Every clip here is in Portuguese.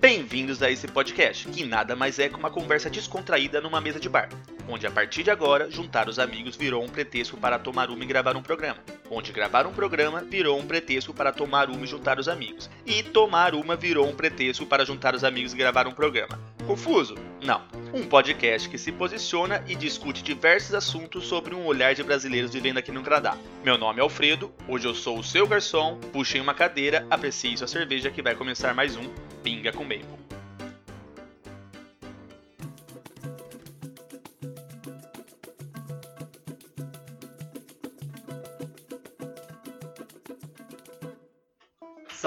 Bem-vindos a esse podcast, que nada mais é que uma conversa descontraída numa mesa de bar, onde a partir de agora, juntar os amigos virou um pretexto para tomar uma e gravar um programa, onde gravar um programa virou um pretexto para tomar uma e juntar os amigos, e tomar uma virou um pretexto para juntar os amigos e gravar um programa. Confuso? Não. Um podcast que se posiciona e discute diversos assuntos sobre um olhar de brasileiros vivendo aqui no Canadá. Meu nome é Alfredo, hoje eu sou o seu garçom, puxem uma cadeira, aprecie sua cerveja que vai começar mais um Pinga com Maple.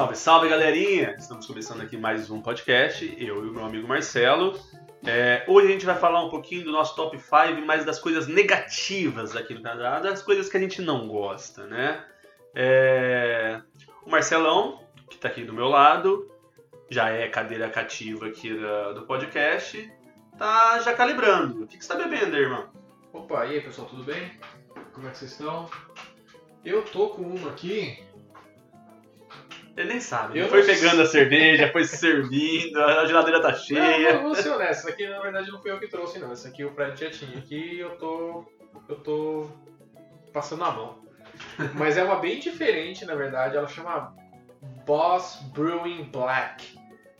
Salve, salve galerinha! Estamos começando aqui mais um podcast, eu e o meu amigo Marcelo. É, hoje a gente vai falar um pouquinho do nosso top 5, mas das coisas negativas aqui no Canadá, das coisas que a gente não gosta, né? É, o Marcelão, que está aqui do meu lado, já é cadeira cativa aqui do, do podcast, tá já calibrando. O que, que você tá bebendo aí, irmão? Opa, e aí pessoal, tudo bem? Como é que vocês estão? Eu tô com uma aqui. Ele nem sabe. Eu Ele foi pegando a cerveja, foi se servindo, a geladeira tá cheia. não, vou ser honesto, aqui na verdade não fui eu que trouxe não. Essa aqui o Fred já tinha aqui e eu tô. eu tô passando a mão. Mas é uma bem diferente, na verdade, ela chama Boss Brewing Black.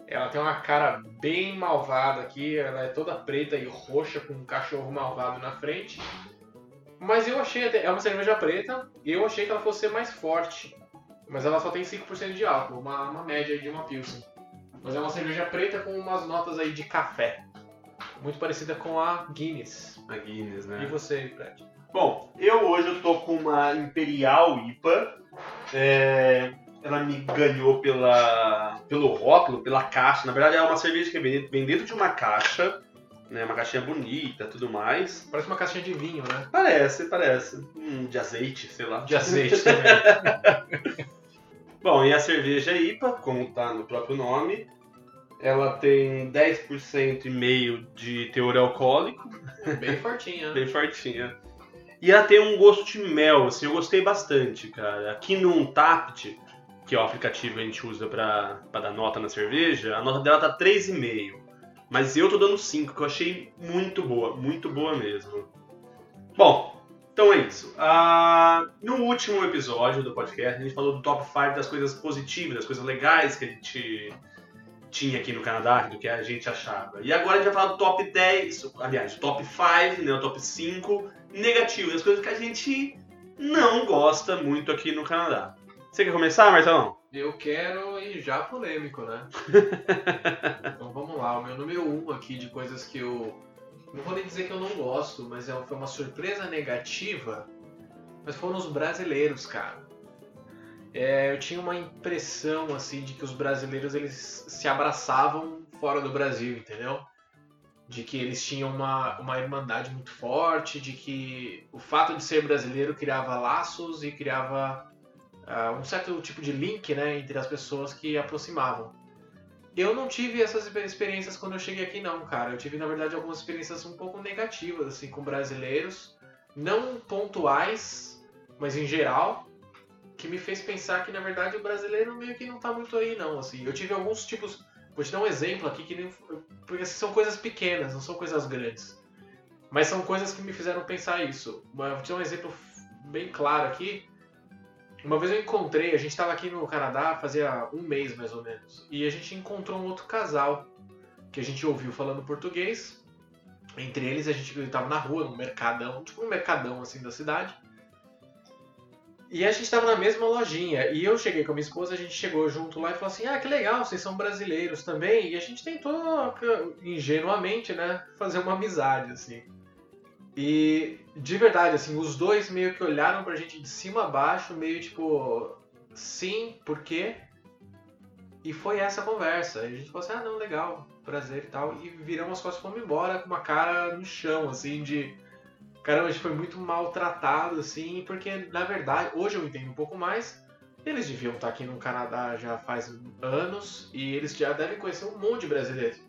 Ela tem uma cara bem malvada aqui, ela é toda preta e roxa com um cachorro malvado na frente. Mas eu achei, até, é uma cerveja preta, e eu achei que ela fosse ser mais forte. Mas ela só tem 5% de álcool, uma, uma média de uma Pilsen. Mas é uma cerveja preta com umas notas aí de café. Muito parecida com a Guinness. A Guinness, E né? você, Fred? Bom, eu hoje eu tô com uma Imperial IPA. É, ela me ganhou pela, pelo rótulo, pela caixa. Na verdade, é uma cerveja que vem vem dentro de uma caixa, né? Uma caixinha bonita, tudo mais. Parece uma caixinha de vinho, né? Parece, parece. Hum, de azeite, sei lá. De azeite também. Bom, e a cerveja IPA, como tá no próprio nome, ela tem 10% e meio de teor alcoólico, Bem fortinha. bem fortinha. E ela tem um gosto de mel, assim, eu gostei bastante, cara. Aqui no Untapped, que é o aplicativo que a gente usa pra dar nota na cerveja, a nota dela tá 3,5. Mas eu tô dando 5, que eu achei muito boa, muito boa mesmo. Bom, então é isso. Ah, no último episódio do podcast, a gente falou do top 5 das coisas positivas, das coisas legais que a gente tinha aqui no Canadá, do que a gente achava. E agora a gente vai falar do top 10, aliás, do top 5, né, o top 5 negativo, das coisas que a gente não gosta muito aqui no Canadá. Você quer começar, Marcelão? Eu quero ir já polêmico, né? então vamos lá, o meu número um aqui de coisas que eu. Não vou nem dizer que eu não gosto, mas é- foi uma surpresa negativa. Mas foram os brasileiros, cara. É, eu tinha uma impressão assim de que os brasileiros eles se abraçavam fora do Brasil, entendeu? De que eles tinham uma, uma irmandade muito forte, de que o fato de ser brasileiro criava laços e criava ah, um certo tipo de link né, entre as pessoas que aproximavam. Eu não tive essas experiências quando eu cheguei aqui não, cara. Eu tive, na verdade, algumas experiências um pouco negativas, assim, com brasileiros. Não pontuais, mas em geral. Que me fez pensar que, na verdade, o brasileiro meio que não tá muito aí, não, assim. Eu tive alguns tipos... Vou te dar um exemplo aqui, que nem... porque assim, são coisas pequenas, não são coisas grandes. Mas são coisas que me fizeram pensar isso. Vou te dar um exemplo bem claro aqui. Uma vez eu encontrei, a gente estava aqui no Canadá fazia um mês mais ou menos, e a gente encontrou um outro casal que a gente ouviu falando português. Entre eles a gente estava na rua, num mercadão, tipo um mercadão assim da cidade. E a gente estava na mesma lojinha, e eu cheguei com a minha esposa, a gente chegou junto lá e falou assim: "Ah, que legal, vocês são brasileiros também". E a gente tentou ingenuamente, né, fazer uma amizade assim. E de verdade, assim, os dois meio que olharam pra gente de cima a baixo, meio tipo, sim, por quê? E foi essa conversa. E a gente falou assim, ah não, legal, prazer e tal. E viramos as costas e fomos embora com uma cara no chão, assim, de. Caramba, a gente foi muito maltratado, assim, porque na verdade, hoje eu entendo um pouco mais. Eles deviam estar aqui no Canadá já faz anos e eles já devem conhecer um monte de brasileiros.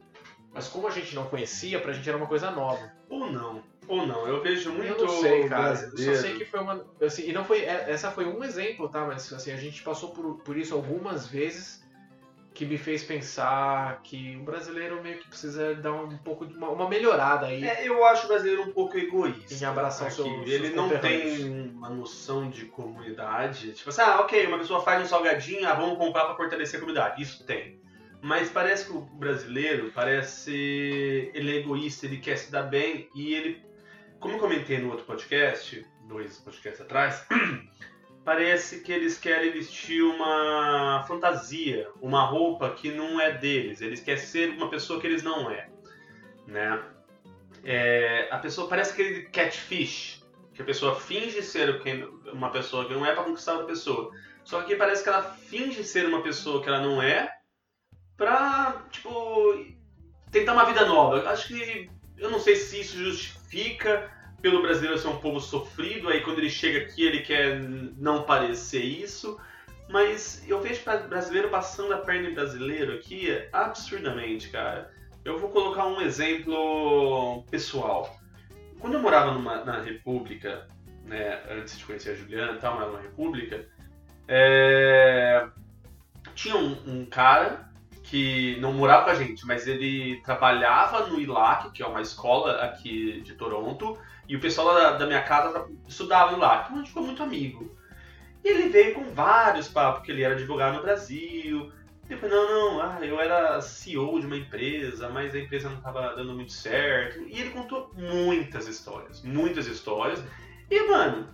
Mas como a gente não conhecia, pra gente era uma coisa nova. Ou não. Ou não. Eu vejo muito Eu não sei, cara. Eu brasileiro. só sei que foi uma. Assim, e não foi. é- Essa foi um exemplo, tá? Mas assim, a gente passou por, por isso algumas vezes. que me fez pensar que o brasileiro meio que precisa dar um pouco de uma, uma melhorada aí. É, eu acho o brasileiro um pouco egoísta. Em abraçar aqui. seus- seus Ele não tem uma noção de comunidade. Tipo assim, ah, ok, uma pessoa faz um salgadinho, ah, vamos comprar pra fortalecer a comunidade. Isso tem. Mas parece que o brasileiro, parece. Ele é egoísta, ele quer se dar bem e ele. Como eu comentei no outro podcast, dois podcasts atrás, parece que eles querem vestir uma fantasia, uma roupa que não é deles. Eles querem ser uma pessoa que eles não é, né? É, a pessoa parece aquele catfish, que a pessoa finge ser uma pessoa que não é para conquistar outra pessoa. Só que parece que ela finge ser uma pessoa que ela não é pra, tipo, tentar uma vida nova. Acho que. Eu não sei se isso justifica pelo brasileiro ser um povo sofrido, aí quando ele chega aqui ele quer não parecer isso. Mas eu vejo brasileiro passando a perna em brasileiro aqui absurdamente, cara. Eu vou colocar um exemplo pessoal. Quando eu morava numa- na República, né, antes de conhecer a Juliana e tal, mas na República, é, tinha um, um cara que não morava com a gente, mas ele trabalhava no ILAC, que é uma escola aqui de Toronto, e o pessoal da, da minha casa estudava no ILAC, então a gente ficou muito amigo. E ele veio com vários papos, que ele era advogado no Brasil. Depois, não, não, ah, eu era CEO de uma empresa, mas a empresa não estava dando muito certo. E ele contou muitas histórias, muitas histórias. E, mano,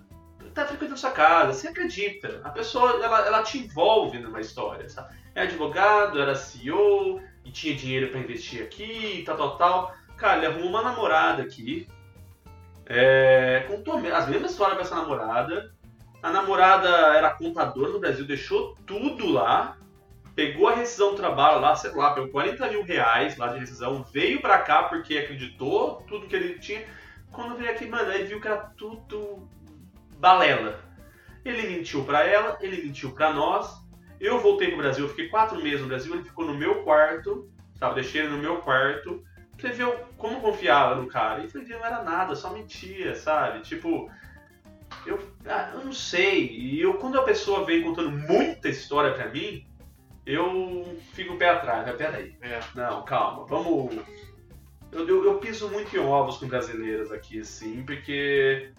tá frequentando sua casa, você acredita. A pessoa, ela, ela te envolve numa história, sabe? É advogado, era CEO, e tinha dinheiro pra investir aqui, tal, tal, tal. Cara, ele arrumou uma namorada aqui. É, contou as mesmas histórias com essa namorada. A namorada era contadora no Brasil, deixou tudo lá, pegou a rescisão do trabalho lá, sei lá, pegou 40 mil reais lá de rescisão, veio pra cá porque acreditou tudo que ele tinha. Quando veio aqui, mano, aí viu que era tudo balela. Ele mentiu pra ela, ele mentiu pra nós. Eu voltei pro Brasil, fiquei quatro meses no Brasil, ele ficou no meu quarto, sabe? Deixei ele no meu quarto. Você viu como confiava no cara? E foi ver, não era nada, só mentia, sabe? Tipo, eu, ah, eu não sei. E eu, quando a pessoa vem contando muita história pra mim, eu fico o pé atrás. Mas peraí, É. não, calma, vamos. Eu, eu, eu piso muito em ovos com brasileiros aqui, assim, porque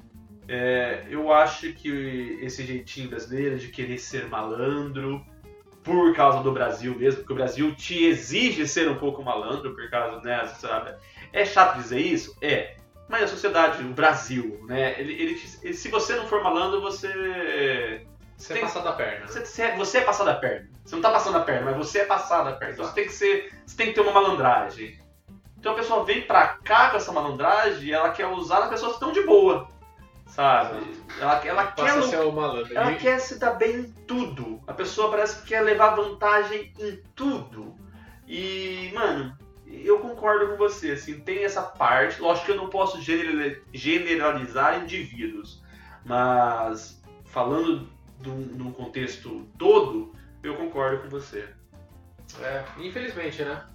é, eu acho que esse jeitinho brasileiro de querer ser malandro por causa do Brasil mesmo, porque o Brasil te exige ser um pouco malandro por causa, né, sabe? É chato dizer isso? É. Mas a sociedade, o Brasil, né, ele, ele, te- se você não for malandro, você Você Tem- é passar da perna. né? você, você é, você é passado a perna. Você não tá passando a perna, mas você é passado a perna. Então você tem que ser. Você tem que ter uma malandragem. Então a pessoa vem pra cá com essa malandragem e ela quer usar as pessoas que estão de boa. Sabe? Ela, ela quer. Malandro. Ela E- quer se dar bem em tudo. A pessoa parece que quer levar vantagem em tudo. E, mano, eu concordo com você, assim, tem essa parte. Lógico que eu não posso generali- generalizar indivíduos. Mas falando do- num contexto todo, eu concordo com você. É, infelizmente, né?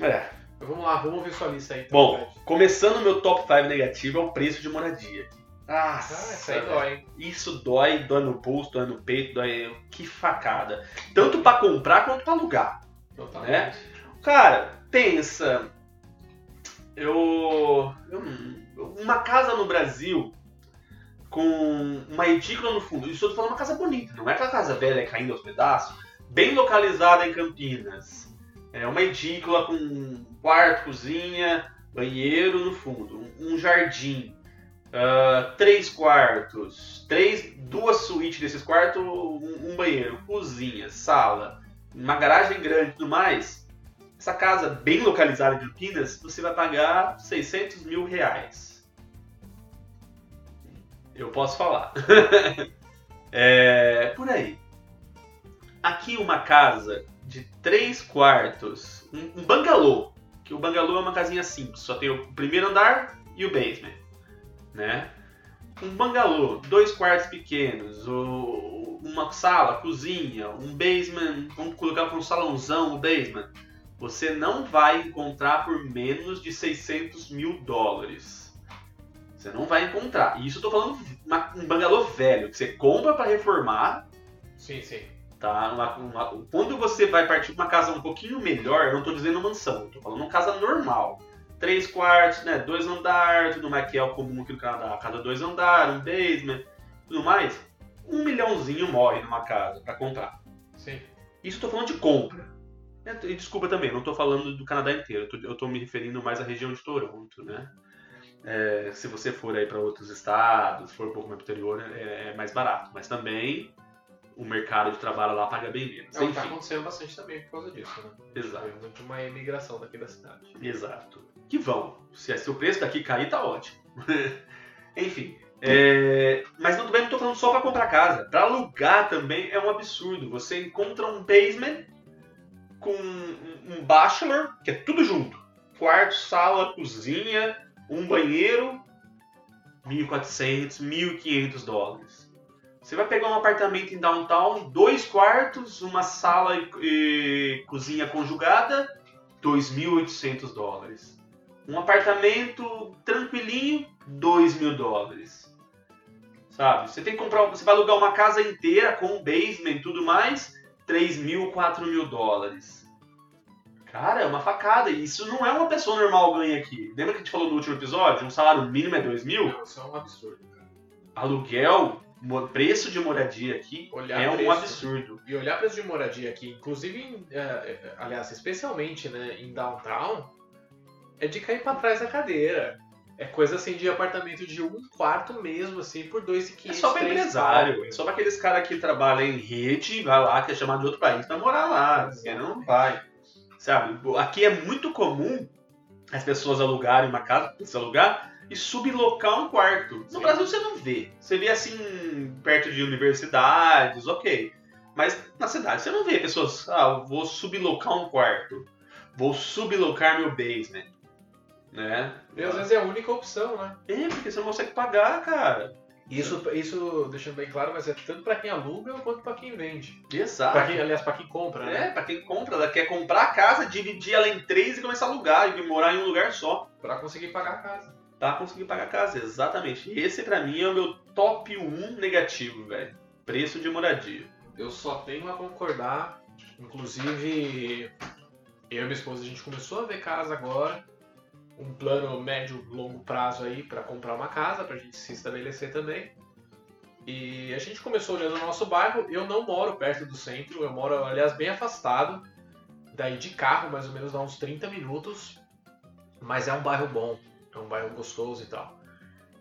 É. Vamos lá, vamos ver sua lista aí. então, Bom, Fred. começando o meu top 5 negativo é o preço de moradia. Ah, isso aí dói, hein? Isso dói, dói no pulso, dói no peito, dói. Que facada. Tanto pra comprar quanto pra alugar. Totalmente. Né? Cara, pensa. Eu, eu- Uma casa no Brasil com uma edícula no fundo. Isso eu tô falando uma casa bonita, não é aquela casa velha caindo aos pedaços. Bem localizada em Campinas. É uma edícula com quarto, cozinha, banheiro no fundo, um jardim. Ah, três quartos, três, duas suítes desses quartos, um, um banheiro, cozinha, sala, uma garagem grande e tudo mais, essa casa bem localizada em Campinas, você vai pagar 600 mil reais. Eu posso falar. é, por aí. Aqui uma casa de três quartos, um, um bangalô, que o bangalô é uma casinha simples, só tem o primeiro andar e o basement, né? Um bangalô, dois quartos pequenos, uma sala, cozinha, um basement, vamos colocar para um salãozão o basement. Você não vai encontrar por menos de 600 mil dólares. Você não vai encontrar. E isso eu tô falando uma- um bangalô velho, que você compra para reformar Sim, sim. Tá? Uma- uma- quando você vai partir pra uma casa um pouquinho melhor, eu não tô dizendo mansão, eu tô falando uma casa normal. Três quartos, né? Dois andares, tudo mais que é o comum aqui no Canadá. Cada dois andares, um basement, tudo mais. Um milhãozinho morre numa casa pra comprar. Sim. Isso eu tô falando de compra. E desculpa também, não tô falando do Canadá inteiro, eu tô, me referindo mais à região de Toronto, né? É, se você for aí para outros estados, for um pouco mais pro interior, é, é mais barato. Mas também o mercado de trabalho lá paga bem menos. É o que tá acontecendo bastante também por causa disso, né? exato. Foi muito uma imigração daqui da cidade. Exato. Que vão. Se, se o preço daqui cair, tá ótimo. Enfim. é, mas não, também não tô falando só para comprar casa. Para alugar também é um absurdo. Você encontra um basement com um, um bachelor, que é tudo junto. Quarto, sala, cozinha, um banheiro, 1.400, 1.500 dólares. Você vai pegar um apartamento em downtown, dois quartos, uma sala e, e cozinha conjugada, 2.800 dólares. Um apartamento tranquilinho, 2 mil dólares. Sabe? Você tem que comprar, você vai alugar uma casa inteira com um basement e tudo mais, 3 mil, 4 mil dólares. Cara, é uma facada. E Isso não é uma pessoa normal ganha aqui. Lembra que a gente falou no último episódio? Um salário mínimo é 2 mil? Não, isso é um absurdo, cara. Aluguel, preço de moradia aqui Olhar é um preço. absurdo. E olhar preço de moradia aqui, inclusive, em, é, é, aliás, especialmente né, em downtown, é de cair pra trás da cadeira. É coisa assim de apartamento de um quarto mesmo, assim, por dois e É quinhentos. só pra empresário, é só pra aqueles caras que trabalham em rede, vai lá, que é chamado de outro país, pra morar lá, porque não vai. Sabe? Aqui é muito comum as pessoas alugarem uma casa, se alugar, e sublocar um quarto. No Sim. Brasil você não vê. Você vê assim, perto de universidades, ok. Mas na cidade você não vê pessoas, ah, vou sublocar um quarto, vou sublocar meu basement. Né? E às vezes é a única opção, né? É, porque você não consegue pagar, cara. Isso, isso deixando bem claro, mas é tanto pra quem aluga quanto pra quem vende. Exato. Pra quem, aliás, pra quem compra, né? É, pra quem compra, ela quer comprar a casa, dividir ela em três e começar a alugar e morar em um lugar só. Pra conseguir pagar a casa. Pra conseguir pagar a casa, exatamente. Esse pra mim é o meu top 1 negativo, velho. Preço de moradia. Eu só tenho a concordar. Inclusive, eu e minha esposa, a gente começou a ver casa agora. Um plano médio, longo prazo aí pra comprar uma casa, pra gente se estabelecer também. E a gente começou olhando o nosso bairro. Eu não moro perto do centro, eu moro, aliás, bem afastado. Daí de carro, mais ou menos, dá uns 30 minutos. Mas é um bairro bom, é um bairro gostoso e tal.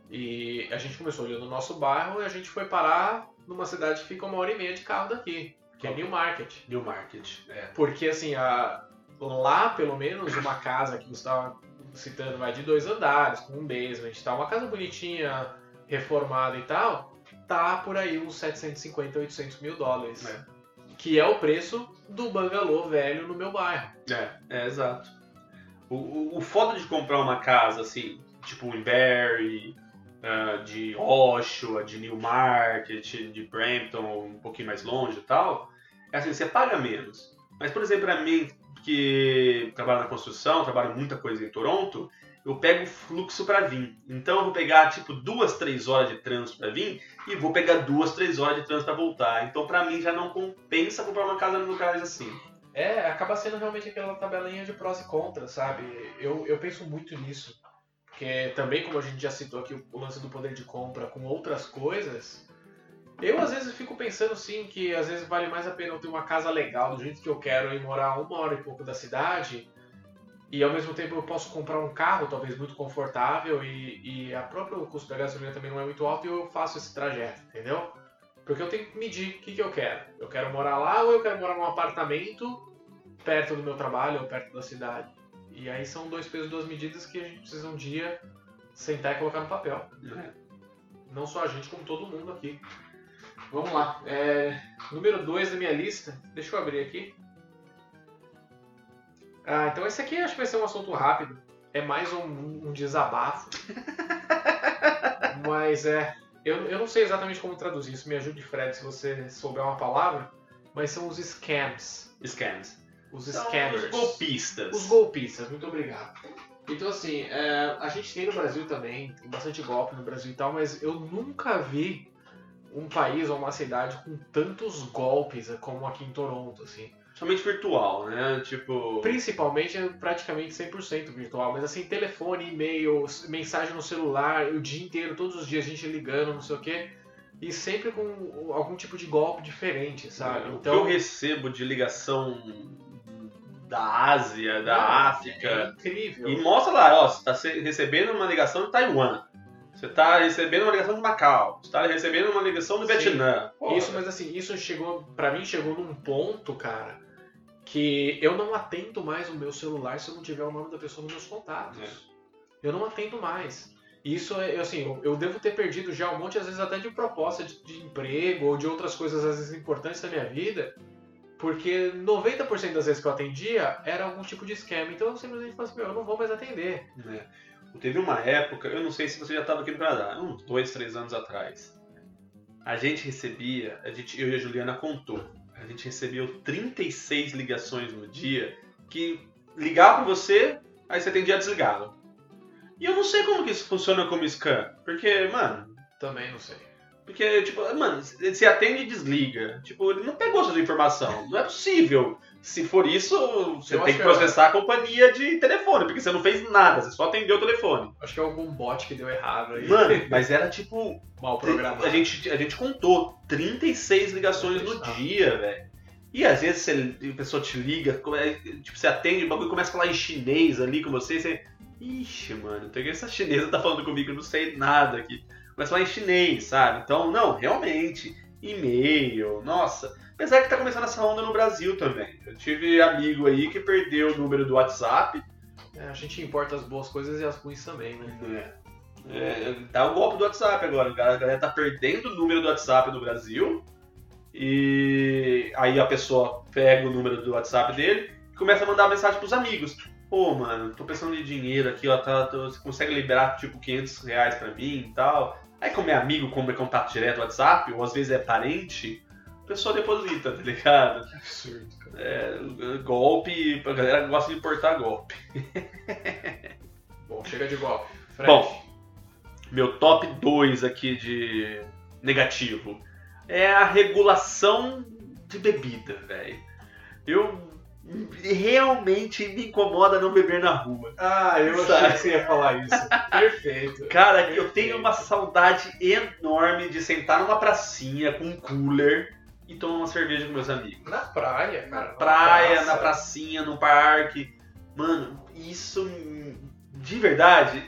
E a gente começou olhando o nosso bairro e a gente foi parar numa cidade que fica uma hora e meia de carro daqui, que é Newmarket. New Market. É. Porque assim, a- lá pelo menos uma casa que você estava citando vai de dois andares, com um basement e tal, uma casa bonitinha, reformada e tal, tá por aí uns 750, 800 mil dólares. É. Que é o preço do bangalô velho no meu bairro. É, é exato. O, o, o foda de comprar uma casa, assim, tipo em Barrie, ah, de Oshawa, de Newmarket, de Brampton, um pouquinho mais longe e tal, é assim, você paga menos. Mas, por exemplo, pra mim, que trabalho na construção, trabalho muita coisa em Toronto, eu pego fluxo pra vir. Então eu vou pegar, tipo, duas, três horas de trânsito pra vir e vou pegar duas, três horas de trânsito pra voltar. Então, pra mim, já não compensa comprar uma casa num lugar assim. É, acaba sendo realmente aquela tabelinha de prós e contras, sabe? Eu, eu penso muito nisso. Porque também, como a gente já citou aqui, o lance do poder de compra com outras coisas, eu às vezes fico pensando sim que às vezes vale mais a pena eu ter uma casa legal do jeito que eu quero e morar uma hora e pouco da cidade. E ao mesmo tempo eu posso comprar um carro, talvez muito confortável, e, e a próprio custo da gasolina também não é muito alto e eu faço esse trajeto, entendeu? Porque eu tenho que medir o que, que eu quero. Eu quero morar lá ou eu quero morar num apartamento perto do meu trabalho ou perto da cidade. E aí são dois pesos, duas medidas que a gente precisa um dia sentar e colocar no papel. né? Não só a gente, como todo mundo aqui. Vamos lá. É, número 2 da minha lista. Deixa eu abrir aqui. Ah, então esse aqui acho que vai ser um assunto rápido. É mais um, um desabafo. Mas é. Eu, eu não sei exatamente como traduzir isso. Me ajude, Fred, se você souber uma palavra. Mas são os scams. Scams. Os São scammers. Os golpistas. Os golpistas, muito obrigado. Então, assim, é, a gente tem no Brasil também, tem bastante golpe no Brasil e tal, mas eu nunca vi um país ou uma cidade com tantos golpes como aqui em Toronto, assim. Somente virtual, né? Tipo. Principalmente, é praticamente 100% virtual, mas assim, telefone, e-mail, mensagem no celular, o dia inteiro, todos os dias a gente ligando, não sei o quê. E sempre com algum tipo de golpe diferente, sabe? É, então, O que eu recebo de ligação da Ásia, da Ah, África. é incrível. E mostra lá, ó, você tá recebendo uma ligação de Taiwan. Você tá recebendo uma ligação de Macau. Você tá recebendo uma ligação do Sim. Vietnã. Porra. Isso, mas assim, isso chegou, pra mim chegou num ponto, cara, que eu não atendo mais o meu celular se eu não tiver o nome da pessoa nos meus contatos. É. Eu não atendo mais. Isso é, assim, eu, eu devo ter perdido já um monte, às vezes até de proposta de, de emprego ou de outras coisas, às vezes importantes da minha vida, porque 90% das vezes que eu atendia era algum tipo de esquema. Então eu simplesmente falei assim, meu, eu não vou mais atender. né? Teve uma época, eu não sei se você já estava aqui no Canadá, uns dois, três anos atrás. A gente recebia, a gente, eu e a Juliana contou, a gente recebeu 36 ligações no dia que ligava pra você, aí você atendia e desligava. E eu não sei como que isso funciona como scam, porque, mano, Também não sei. Porque, tipo, mano, você atende e desliga. Tipo, ele não pegou sua informação. Não é possível. Se for isso, você Eu tem que que é- processar a companhia de telefone, porque você não fez nada, você só atendeu o telefone. Acho que é algum bot que deu errado aí. Mano, mas era tipo. mal programado. A gente, a gente contou 36 ligações no Ah. dia, velho. E às vezes você, a pessoa te liga, come- tipo, você atende, o bagulho começa a falar em chinês ali com você, e você. Ixi, mano, tem que essa chinesa tá falando comigo, eu não sei nada aqui. A falar em chinês, sabe? Então, não, realmente, e-mail, nossa. Apesar que tá começando essa onda no Brasil também. Eu tive amigo aí que perdeu o número do WhatsApp. É, a gente importa as boas coisas e as ruins também, né? É, é, tá o golpe do WhatsApp agora. A galera tá perdendo o número do WhatsApp no Brasil. E aí a pessoa pega o número do WhatsApp dele e começa a mandar mensagem pros amigos. Pô, mano, tô precisando de dinheiro aqui, ó. Tá, tô- você consegue liberar tipo 500 reais pra mim e tal. Aí, como é amigo, como é contato direto WhatsApp, ou às vezes é parente, a pessoa deposita, tá ligado? Que absurdo, cara. É, golpe, a galera gosta de portar golpe. Bom, chega de golpe. Fred. Bom, meu top 2 aqui de negativo é a regulação de bebida, velho. Eu realmente me incomoda não beber na rua. Ah, eu Sabe? achei que você ia falar isso. Perfeito. Cara, eu tenho uma saudade enorme de sentar numa pracinha com um cooler e tomar uma cerveja com meus amigos. Na praia, Na cara. praia, praça. na pracinha, no parque. Mano, isso de verdade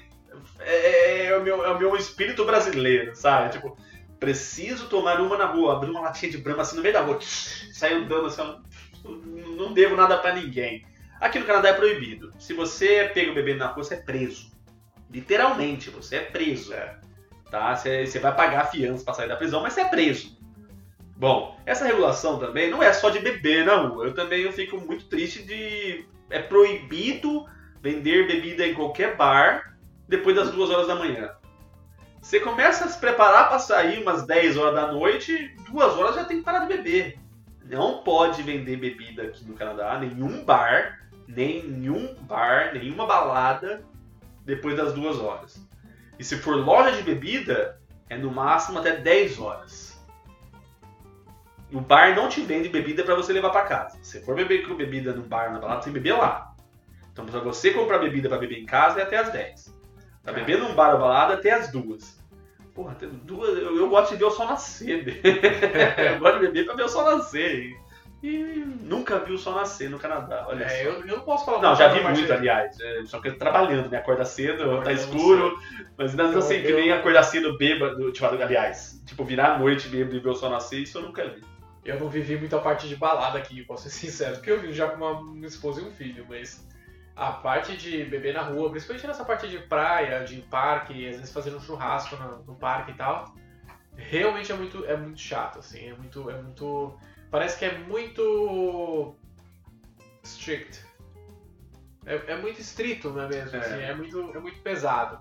é, é o meu, é o meu espírito brasileiro, sabe? Tipo, preciso tomar uma na rua, abrir uma latinha de brama assim no meio da rua, sair andando assim, ó, não devo nada pra ninguém. Aqui no Canadá é proibido. Se você é pego bebendo na rua, você é preso. Literalmente, você é preso. Tá? Você, você vai pagar a fiança pra sair da prisão, mas você é preso. Bom, essa regulação também não é só de beber na rua. Eu também eu fico muito triste de. É proibido vender bebida em qualquer bar depois das duas horas da manhã. Você começa a se preparar para sair umas 10 horas da noite, duas horas já tem que parar de beber. Não pode vender bebida aqui no Canadá, nenhum bar, nenhum bar, nenhuma balada depois das duas horas. E se for loja de bebida, é no máximo até 10 horas. O bar não te vende bebida para você levar para casa. Se for beber com bebida no bar, na balada, você tem que beber lá. Então, para você comprar bebida para beber em casa é até as 10. Pra beber num bar ou balada até as duas. Porra, duas, eu, eu gosto de ver o sol nascer. eu gosto de beber pra ver o sol nascer. E, e nunca vi o sol nascer no Canadá. Olha É, eu, eu não posso falar Não, já vi muito, aliás. É, só que trabalhando, né? Acordar cedo, tá Acordando escuro. Mas ainda Eu- assim, que eu- nem acordar cedo bêbado, tipo, aliás, tipo, virar a noite bêbado e ver o sol nascer, isso eu nunca vi. Eu não vivi muito a parte de balada aqui, posso ser sincero, porque eu vivo já com uma, uma esposa e um filho, mas a parte de beber na rua, principalmente nessa parte de praia, de parque, às vezes fazendo um churrasco no, no parque e tal, realmente é muito, é muito chato, assim, é muito, é muito, parece que é muito strict. É, é muito estrito, não é mesmo? É. Assim, é, muito, é muito pesado.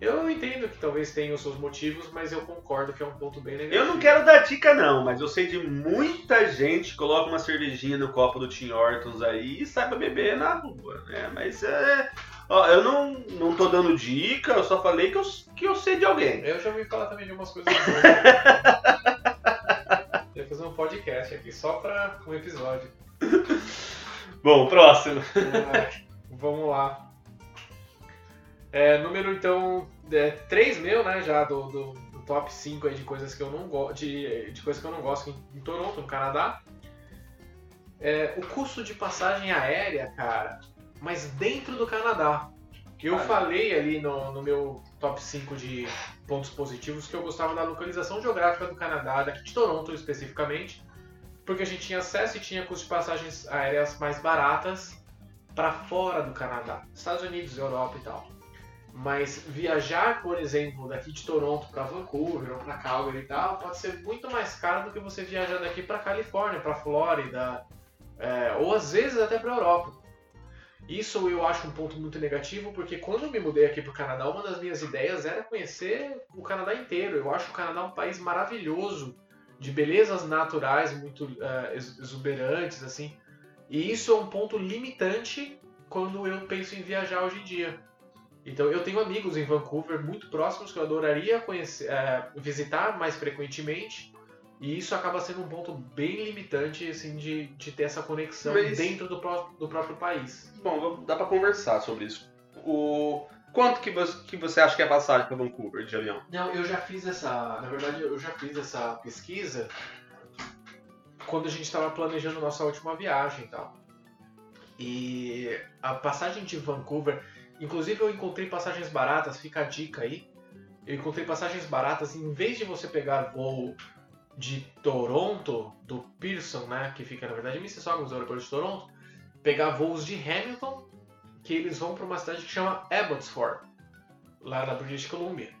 Eu entendo que talvez tenha os seus motivos, mas eu concordo que é um ponto bem negativo. Eu não quero dar dica, não, mas eu sei de muita gente que coloca uma cervejinha no copo do Tim Hortons aí e sai pra beber na rua, né? Mas é. Ó, eu não, não tô dando dica, eu só falei que eu, que eu sei de alguém. Eu já ouvi falar também de umas coisas boas. podia fazer um podcast aqui só pra um episódio. Bom, próximo. É, vamos lá. É, número então é, 3 meu, né, já do, do, do top 5 aí de coisas que eu não gosto de, de coisas que eu não gosto em, em Toronto, no Canadá. É, o custo de passagem aérea, cara, mas dentro do Canadá. Eu falei ali no, no meu top 5 de pontos positivos que eu gostava da localização geográfica do Canadá, daqui de Toronto especificamente, porque a gente tinha acesso e tinha custo de passagens aéreas mais baratas para fora do Canadá, Estados Unidos, Europa e tal. Mas viajar, por exemplo, daqui de Toronto para Vancouver ou para Calgary e tal, pode ser muito mais caro do que você viajar daqui para Califórnia, para Flórida, é, ou às vezes até para Europa. Isso eu acho um ponto muito negativo, porque quando eu me mudei aqui para o Canadá, uma das minhas ideias era conhecer o Canadá inteiro. Eu acho o Canadá um país maravilhoso, de belezas naturais muito uh, exuberantes, assim. E isso é um ponto limitante quando eu penso em viajar hoje em dia. Então eu tenho amigos em Vancouver muito próximos que eu adoraria conhecer, uh, visitar mais frequentemente, e isso acaba sendo um ponto bem limitante, assim, de, de ter essa conexão Mas... dentro do, pró do próprio país. Bom, dá para conversar sobre isso. O... Quanto que você, que você acha que é a passagem para Vancouver de avião? Não, eu já fiz essa. Na verdade, eu já fiz essa pesquisa quando a gente estava planejando nossa última viagem e tal. E a passagem de Vancouver, inclusive eu encontrei passagens baratas, fica a dica aí. Eu encontrei passagens baratas, em vez de você pegar voo de Toronto, do Pearson, né, que fica na verdade em Mississauga, nos aeroportos de Toronto, pegar voos de Hamilton, que eles vão para uma cidade que chama Abbotsford, lá na British Columbia.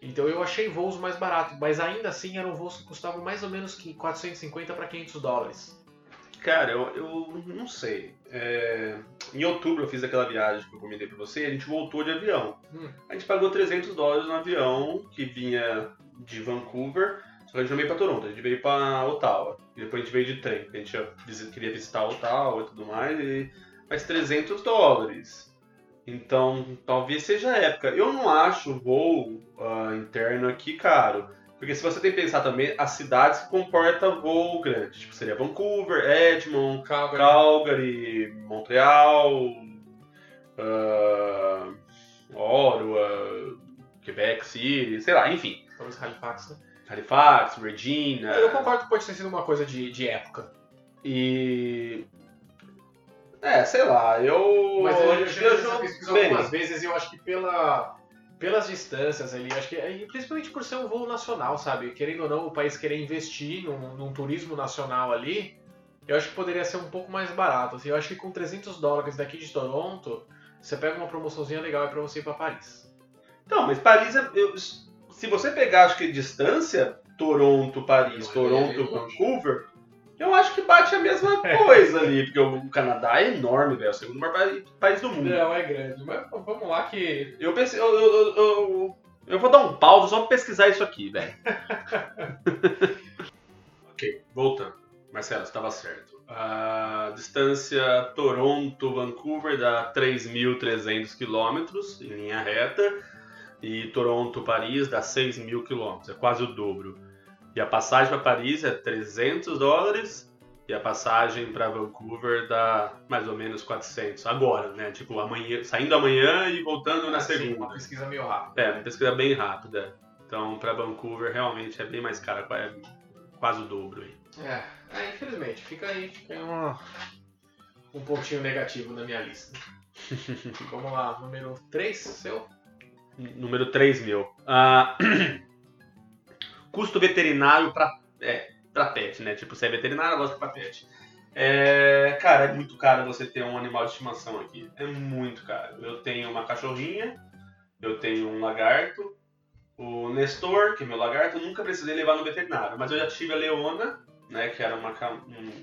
Então eu achei voos mais baratos, mas ainda assim eram voos que custavam mais ou menos 450 para 500 dólares. Cara, eu, eu não sei. É... Em outubro eu fiz aquela viagem que eu comentei pra você e a gente voltou de avião. Hum. A gente pagou 300 dólares no avião que vinha de Vancouver a gente não veio pra Toronto, a gente veio pra Ottawa. E depois a gente veio de trem, a gente queria visitar Ottawa e tudo mais. E... Mas 300 dólares. Então, talvez seja a época. Eu não acho o voo uh, interno aqui caro. Porque se você tem que pensar também, as cidades que comportam voo grande, tipo, seria Vancouver, Edmonton, Calgary, Calgary Montreal, uh, Ottawa, Quebec City, sei lá, enfim. Talvez Halifax, né? Halifax, Regina. Eu concordo que pode ter sido uma coisa de, de época. E. É, sei lá, eu. Mas eu já fiz essa pesquisa algumas vezes e eu acho que pela, pelas distâncias ali, acho que. Principalmente por ser um voo nacional, sabe? Querendo ou não, o país querer investir num, num turismo nacional ali, eu acho que poderia ser um pouco mais barato. Assim, eu acho que com 300 dólares daqui de Toronto, você pega uma promoçãozinha legal para você ir para Paris. Então, mas Paris é. Eu, se você pegar, acho que distância, Toronto, Paris, Toronto, Vancouver, eu acho que bate a mesma coisa ali, porque o Canadá é enorme, velho, é o segundo maior país do mundo. Não, é grande, mas vamos lá que... Eu, pensei, eu, eu, eu, eu vou dar um pause só pra pesquisar isso aqui, velho. ok, voltando. Marcelo, estava certo. A distância Toronto-Vancouver dá 3.300 quilômetros em linha reta e Toronto-Paris dá 6 mil quilômetros, é quase o dobro. E a passagem para Paris é 300 dólares e a passagem para Vancouver dá mais ou menos 400. Agora, né? Tipo, amanhã, saindo amanhã e voltando na segunda. Sim, uma pesquisa meio rápida. É, uma pesquisa bem rápida. Então, para Vancouver realmente é bem mais caro, é quase o dobro aí. É, é infelizmente, fica aí, fica aí uma, um pontinho negativo na minha lista. Vamos lá, número 3, seu? número 3 mil. Uh, custo veterinário para é, pra pet, né? Tipo, se é veterinário, lógico pra pet. É, cara, é muito caro você ter um animal de estimação aqui. É muito caro. Eu tenho uma cachorrinha, eu tenho um lagarto, o Nestor, que é meu lagarto, eu nunca precisei levar no veterinário, mas eu já tive a Leona, né, que era uma,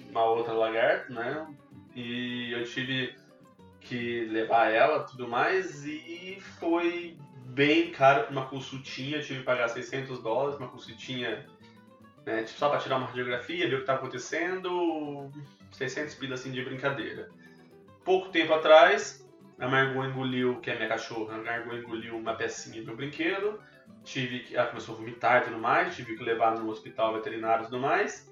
uma outra lagarto, né, e eu tive que levar ela tudo mais e foi bem caro para uma consultinha, tive que pagar 600 dólares, uma consultinha né, tipo, só para tirar uma radiografia, ver o que está acontecendo, 600 pilas assim de brincadeira. Pouco tempo atrás, a Margot engoliu, que é minha cachorra, a Margot engoliu uma pecinha do brinquedo, tive que, ela começou a vomitar e tudo mais, tive que levar no hospital veterinário e tudo mais,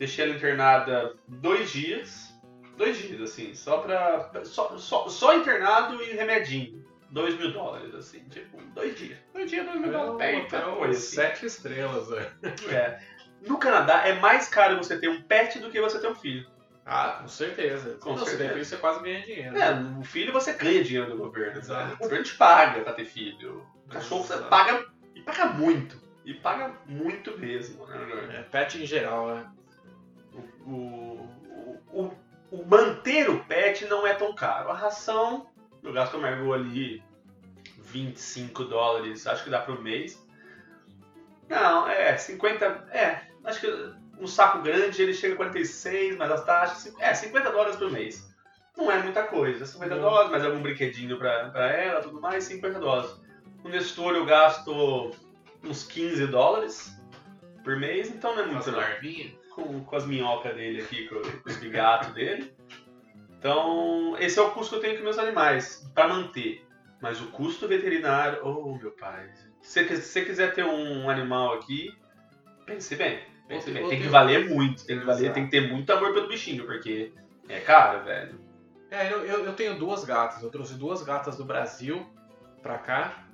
Deixei ela internada dois dias. Dois dias, assim, só pra. Só, só, só internado e remedinho. Dois mil dólares, assim, tipo, dois dias. Dois dias, dois mil dólares. Pega qualquer coisa. Assim. sete estrelas, velho. É. No Canadá é mais caro você ter um pet do que você ter um filho. Ah, com certeza. Com Não, certeza. tem filho, você quase ganha dinheiro. É, um filho você ganha dinheiro do governo. Exato. Né? O governo te paga pra ter filho. O cachorro você paga e paga muito. E paga muito mesmo, né? É, pet em geral, né? O, o, o, o manter o pet não é tão caro. A ração, eu gasto Margot ali 25 dólares, acho que dá pro mês. Não, é, 50. É, acho que um saco grande ele chega a 46, mas as taxas. É, 50 dólares por mês. Não é muita coisa. 50 Não. dólares, mais algum brinquedinho pra, pra ela, tudo mais, 50 dólares. O Nestor eu gasto uns 15 dólares por mês, então não é muito não larvinha. com, com as minhocas dele aqui, com, com os bigatos dele. Então, esse é o custo que eu tenho com meus animais, para manter. Mas o custo veterinário, oh meu pai. Se você- se você quiser ter um animal aqui, pense bem. Pense bem. Tem que valer muito, tem que valer, tem que ter muito amor pelo bichinho, porque é caro, velho. É, eu, eu, eu tenho duas gatas. Eu trouxe duas gatas do Brasil pra cá.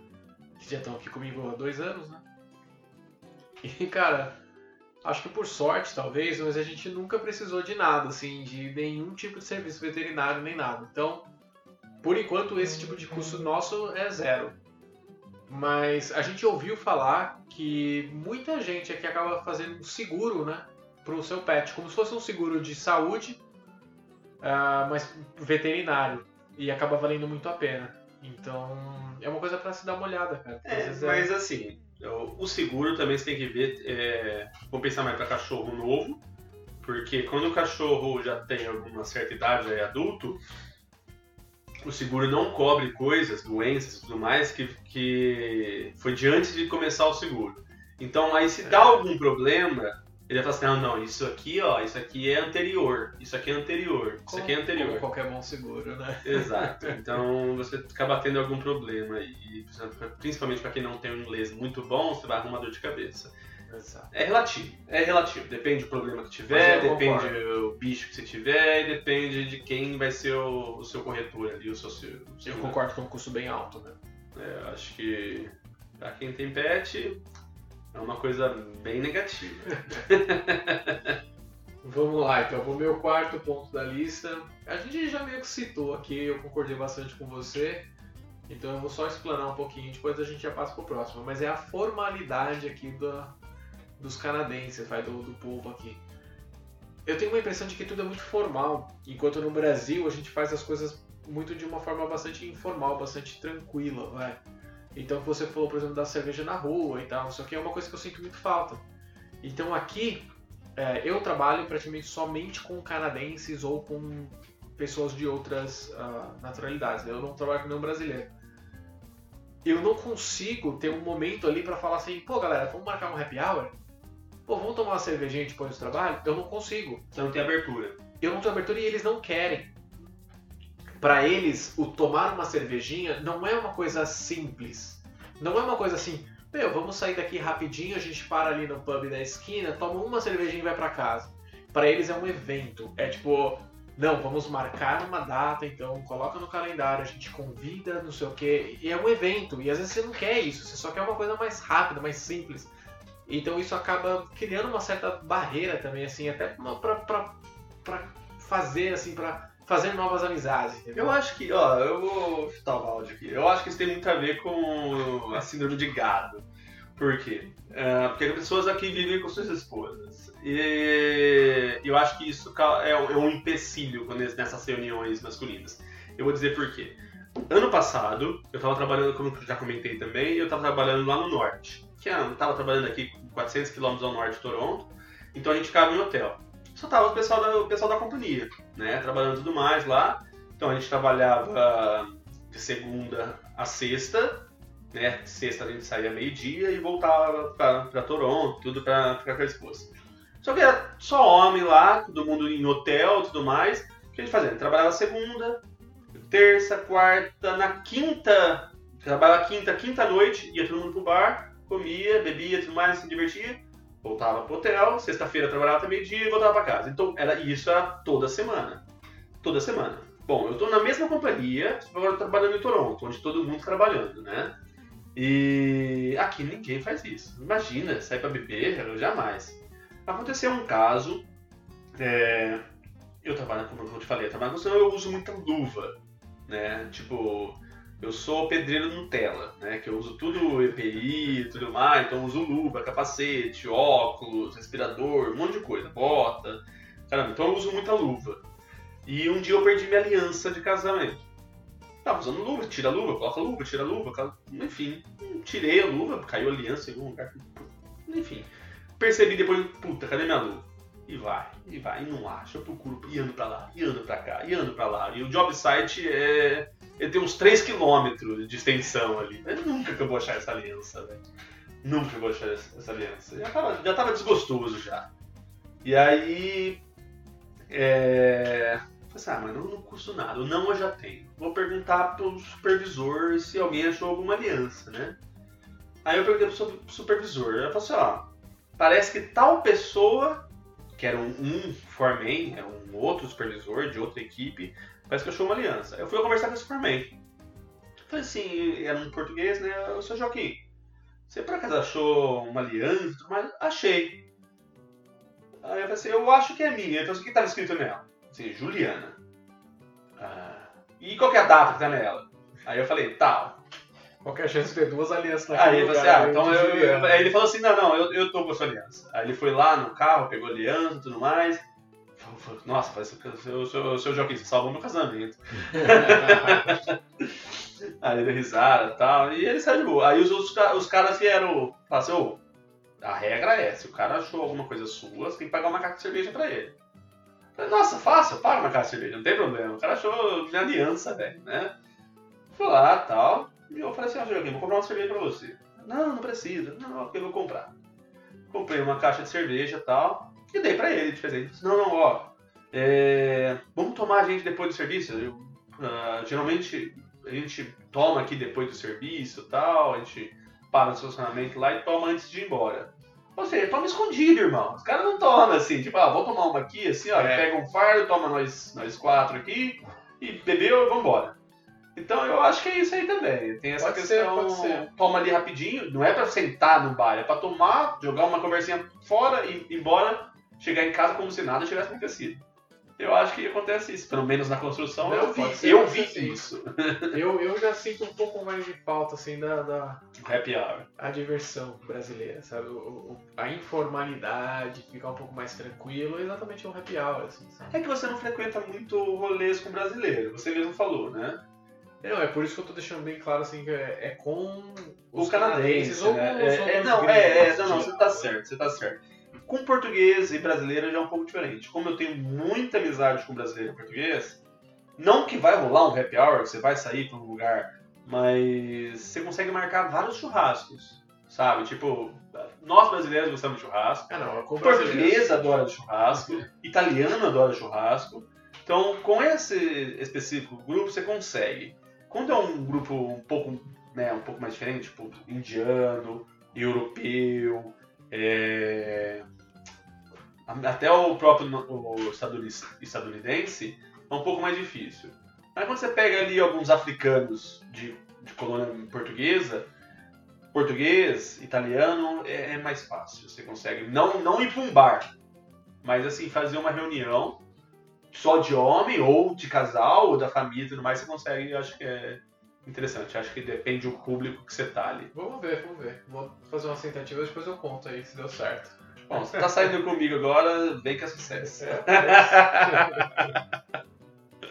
Que já estão aqui comigo há dois anos, né? E, cara, acho que por sorte, talvez, mas a gente nunca precisou de nada, assim, de nenhum tipo de serviço veterinário nem nada. Então, por enquanto, esse tipo de custo nosso é zero. Mas a gente ouviu falar que muita gente aqui acaba fazendo um seguro, né? Pro seu pet, como se fosse um seguro de saúde, ah, mas veterinário. E acaba valendo muito a pena. Então, é uma coisa pra se dar uma olhada, cara. É, é- mas assim, o o seguro também você tem que ver, é, vou pensar mais para cachorro novo, porque quando o cachorro já tem alguma certa idade, já é adulto, o seguro não cobre coisas, doenças e tudo mais que, que foi de antes de começar o seguro. Então aí se dá algum problema, ele vai falar assim, não, não, isso aqui, ó, isso aqui é anterior, isso aqui é anterior, isso aqui é como anterior. qualquer bom seguro, né? Exato. Então você acaba tendo algum problema. E, Principalmente para quem não tem um inglês muito bom, você vai arrumar dor de cabeça. Exato. É relativo. É relativo. Depende do problema que tiver, depende do bicho que você tiver, e depende de quem vai ser o, o seu corretor ali, o seu. o seu Eu concordo que é um custo bem alto, né? É, eu acho que pra quem tem pet é uma coisa bem negativa. Vamos lá, então, o meu quarto ponto da lista. A gente já meio que citou aqui, eu concordei bastante com você. Então eu vou só explanar um pouquinho, depois a gente já passa pro próximo. Mas é a formalidade aqui dos canadenses, vai, do, do povo aqui. Eu tenho uma impressão de que tudo é muito formal, enquanto no Brasil a gente faz as coisas muito de uma forma bastante informal, bastante tranquila, vai. Então você falou, por exemplo, da cerveja na rua e tal, isso aqui é uma coisa que eu sinto muito falta. Então aqui é, eu trabalho praticamente somente com canadenses ou com pessoas de outras ah, naturalidades. né? Eu não trabalho com nenhum brasileiro. Eu não consigo ter um momento ali pra falar assim, pô galera, vamos marcar um happy hour? Pô, vamos tomar uma cervejinha depois do trabalho? Eu não consigo. Você não tem abertura. Eu não tenho abertura e eles não querem. Pra eles, o tomar uma cervejinha não é uma coisa simples. Não é uma coisa assim, meu, vamos sair daqui rapidinho, a gente para ali no pub da esquina, toma uma cervejinha e vai pra casa. Pra eles é um evento. É tipo, não, vamos marcar uma data, então coloca no calendário, a gente convida, não sei o quê. E é um evento. E às vezes você não quer isso, você só quer uma coisa mais rápida, mais simples. Então isso acaba criando uma certa barreira também, assim, até pra fazer, assim, pra fazer novas amizades, entendeu? Eu acho que, ó, eu vou chutar o balde aqui. Eu acho que isso tem muito a ver com a síndrome de gado. Por quê? Ah, porque as pessoas aqui vivem com suas esposas. E eu acho que isso é um é um empecilho nessas reuniões masculinas. Eu vou dizer por quê. Ano passado, eu estava trabalhando, como já comentei também, eu estava trabalhando lá no norte. Que eu estava trabalhando aqui 400 km ao norte de Toronto. Então a gente ficava em hotel. Só tava o pessoal da, o pessoal da companhia, né? Trabalhando tudo mais lá. Então a gente trabalhava de segunda a sexta, né? Sexta a gente saía meio-dia e voltava para Toronto, tudo para ficar com a esposa. Só que era só homem lá, todo mundo em hotel e tudo mais. O que a gente fazia? Trabalhava segunda, terça, quarta, na quinta, trabalhava quinta, quinta noite, ia todo mundo pro bar, comia, bebia, tudo mais, se divertia. Voltava pro hotel, sexta-feira trabalhava até meio-dia e voltava pra casa. Então era isso era toda semana. Toda semana. Bom, eu tô na mesma companhia, agora trabalhando em Toronto, onde todo mundo tá trabalhando, né? E aqui ninguém faz isso. Imagina, sair pra beber, jamais. Aconteceu um caso, é, eu trabalho, como eu te falei, eu trabalho eu uso muita luva, né? Tipo, eu sou pedreiro Nutella, né? Que eu uso tudo EPI e tudo mais, então eu uso luva, capacete, óculos, respirador, um monte de coisa, bota. Caramba, então eu uso muita luva. E um dia eu perdi minha aliança de casamento. Tava usando luva, tira a luva, coloca a luva, tira a luva, enfim. Tirei a luva, caiu a aliança em algum lugar. Enfim. Percebi depois, puta, cadê minha luva? E vai, e vai, e não acha, eu procuro, e ando pra lá, e ando pra cá, e ando pra lá. E o job site é. Ele tem uns 3km de extensão ali. Mas nunca que eu vou achar essa aliança, velho. Nunca que eu vou achar essa aliança. Já tava, já tava desgostoso já. E aí. É. Falei assim, ah, mas não, não custa nada. Não eu já tenho. Vou perguntar pro supervisor se alguém achou alguma aliança, né? Aí eu perguntei pro supervisor. Ele falou assim, ó. Parece que tal pessoa que era um, um foreman, era um outro supervisor de outra equipe, parece que achou uma aliança. Eu fui conversar com esse foreman. Falei assim, era um português, né? O seu Joaquim, você por acaso achou uma aliança? Mas achei. Aí eu falei assim, eu acho que é minha. Então o que estava escrito nela? Assim, Juliana. Ah, e qual é a data que tá nela? Aí eu falei, tal. Qual que a chance de ter duas alianças naquele Aí ele falou assim, ah, então eu, eu, aí ele falou assim, não, não, eu, eu tô com a sua aliança. Aí ele foi lá no carro, pegou a aliança e tudo mais. Falou, nossa, parece que o seu, seu, seu Joaquim, você salvou meu casamento. aí ele deu risada e tal, e ele saiu de boa. Aí os, os, os caras vieram, falaram assim, oh, a regra é, se o cara achou alguma coisa sua, você tem que pagar uma caixa de cerveja pra ele. Falei, nossa, fácil, paga uma caixa de cerveja, não tem problema. O cara achou minha aliança, velho, né? Fui lá e tal. E eu falei assim, ó, oh, Joaquim, vou comprar uma cerveja pra você. Não, não precisa. Não, eu vou comprar. Comprei uma caixa de cerveja e tal, e dei pra ele de presente. Não, não, ó, é, vamos tomar a gente depois do serviço? Eu, uh, geralmente a gente toma aqui depois do serviço e tal, a gente para no estacionamento lá e toma antes de ir embora. Ou seja, toma escondido, irmão. Os caras não tomam assim, tipo, ah, vou tomar uma aqui, assim, ó, é. pega um fardo, toma nós, nós quatro aqui, e bebeu e vambora. Então eu acho que é isso aí também. Tem essa pode questão. Ser, ser. Toma ali rapidinho, não é pra sentar no bar, é pra tomar, jogar uma conversinha fora e ir embora, chegar em casa como se nada tivesse acontecido. Eu acho que acontece isso, pelo menos na construção não, eu vi, ser, eu vi isso. Eu, eu já sinto um pouco mais de falta assim da, da happy hour. A diversão brasileira, sabe? O, o, a informalidade, ficar um pouco mais tranquilo, exatamente um happy hour, assim, sabe? É que você não frequenta muito rolês com brasileiro, você mesmo falou, né? Não, é por isso que eu tô deixando bem claro assim que é, é com os, canadenses, canadenses ou né? com os é, é, não, é, é, não, não, você tá certo, você tá certo. Com português e brasileiro já é um pouco diferente. Como eu tenho muita amizade com brasileiro e português, não que vai rolar um happy hour, que você vai sair para um lugar, mas você consegue marcar vários churrascos, sabe? Tipo, nós brasileiros gostamos de churrasco, ah, não, português adora churrasco, italiano adora churrasco. Então, com esse específico grupo, você consegue. Quando é um grupo um pouco, né, um pouco mais diferente, tipo indiano, europeu, é... até o próprio o estadunidense, é um pouco mais difícil. Mas quando você pega ali alguns africanos de, de colônia portuguesa, português, italiano, é, é, mais fácil. Você consegue não, não ir para um bar, mas assim, fazer uma reunião só de homem, ou de casal, ou da família e tudo mais, você consegue, eu acho que é interessante. Acho que depende do público que você tá ali. Vamos ver, vamos ver. Vou fazer uma tentativa e depois eu conto aí se deu certo. Bom, você tá saindo comigo agora, vem que é sucesso. É,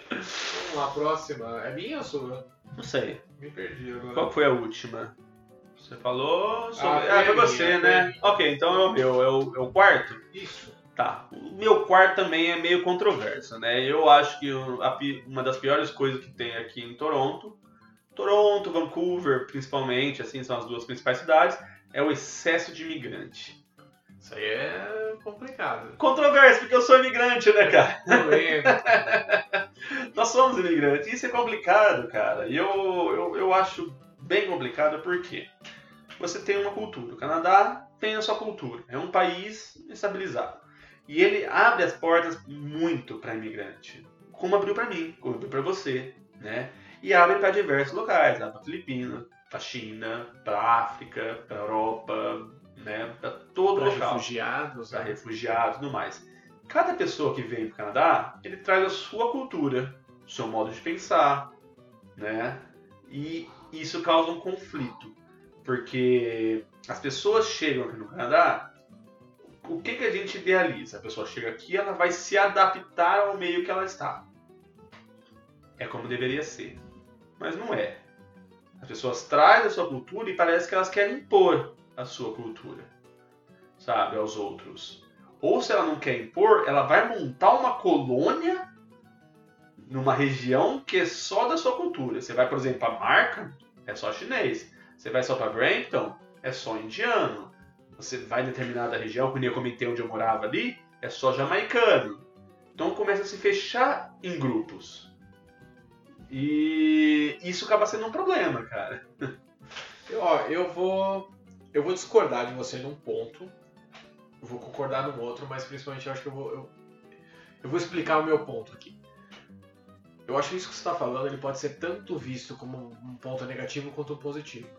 vamos lá, próxima. É minha ou sua? Não sei. Me perdi agora. Qual foi a última? Você falou sobre. Ah, ah foi você, né? Ok, então é o meu. É o, é o quarto? Isso. Tá. O meu quarto também é meio controverso, né? Eu acho que uma das piores coisas que tem aqui em Toronto, Toronto, Vancouver, principalmente, assim, são as duas principais cidades, é o excesso de imigrante. Isso aí é complicado. Controverso, porque eu sou imigrante, né, cara? Nós somos imigrantes. Isso é complicado, cara. E eu, eu, eu acho bem complicado porque você tem uma cultura. O Canadá tem a sua cultura. É um país estabilizado. E ele abre as portas muito para imigrante. Como abriu para mim, como abriu para você, né? E abre para diversos locais, para Filipinas, para China, para África, para Europa, né? Para todo pra local. refugiados, Para né? refugiados tudo mais. Cada pessoa que vem para o Canadá, ele traz a sua cultura, o seu modo de pensar, né? E isso causa um conflito, porque as pessoas chegam aqui no Canadá, o que, que a gente idealiza? A pessoa chega aqui, ela vai se adaptar ao meio que ela está. É como deveria ser, mas não é. As pessoas trazem a sua cultura e parece que elas querem impor a sua cultura, sabe, aos outros. Ou se ela não quer impor, ela vai montar uma colônia numa região que é só da sua cultura. Você vai, por exemplo, para Markham, é só chinês. Você vai só para Brampton, é só indiano. Você vai em determinada região, como eu comentei onde eu morava ali, é só jamaicano. Então começa a se fechar em grupos. E isso acaba sendo um problema, cara. Eu, ó, eu vou. Eu vou discordar de você num ponto. Vou concordar num outro, mas principalmente eu acho que eu vou. Eu, eu vou explicar o meu ponto aqui. Eu acho que isso que você está falando ele pode ser tanto visto como um ponto negativo quanto um positivo.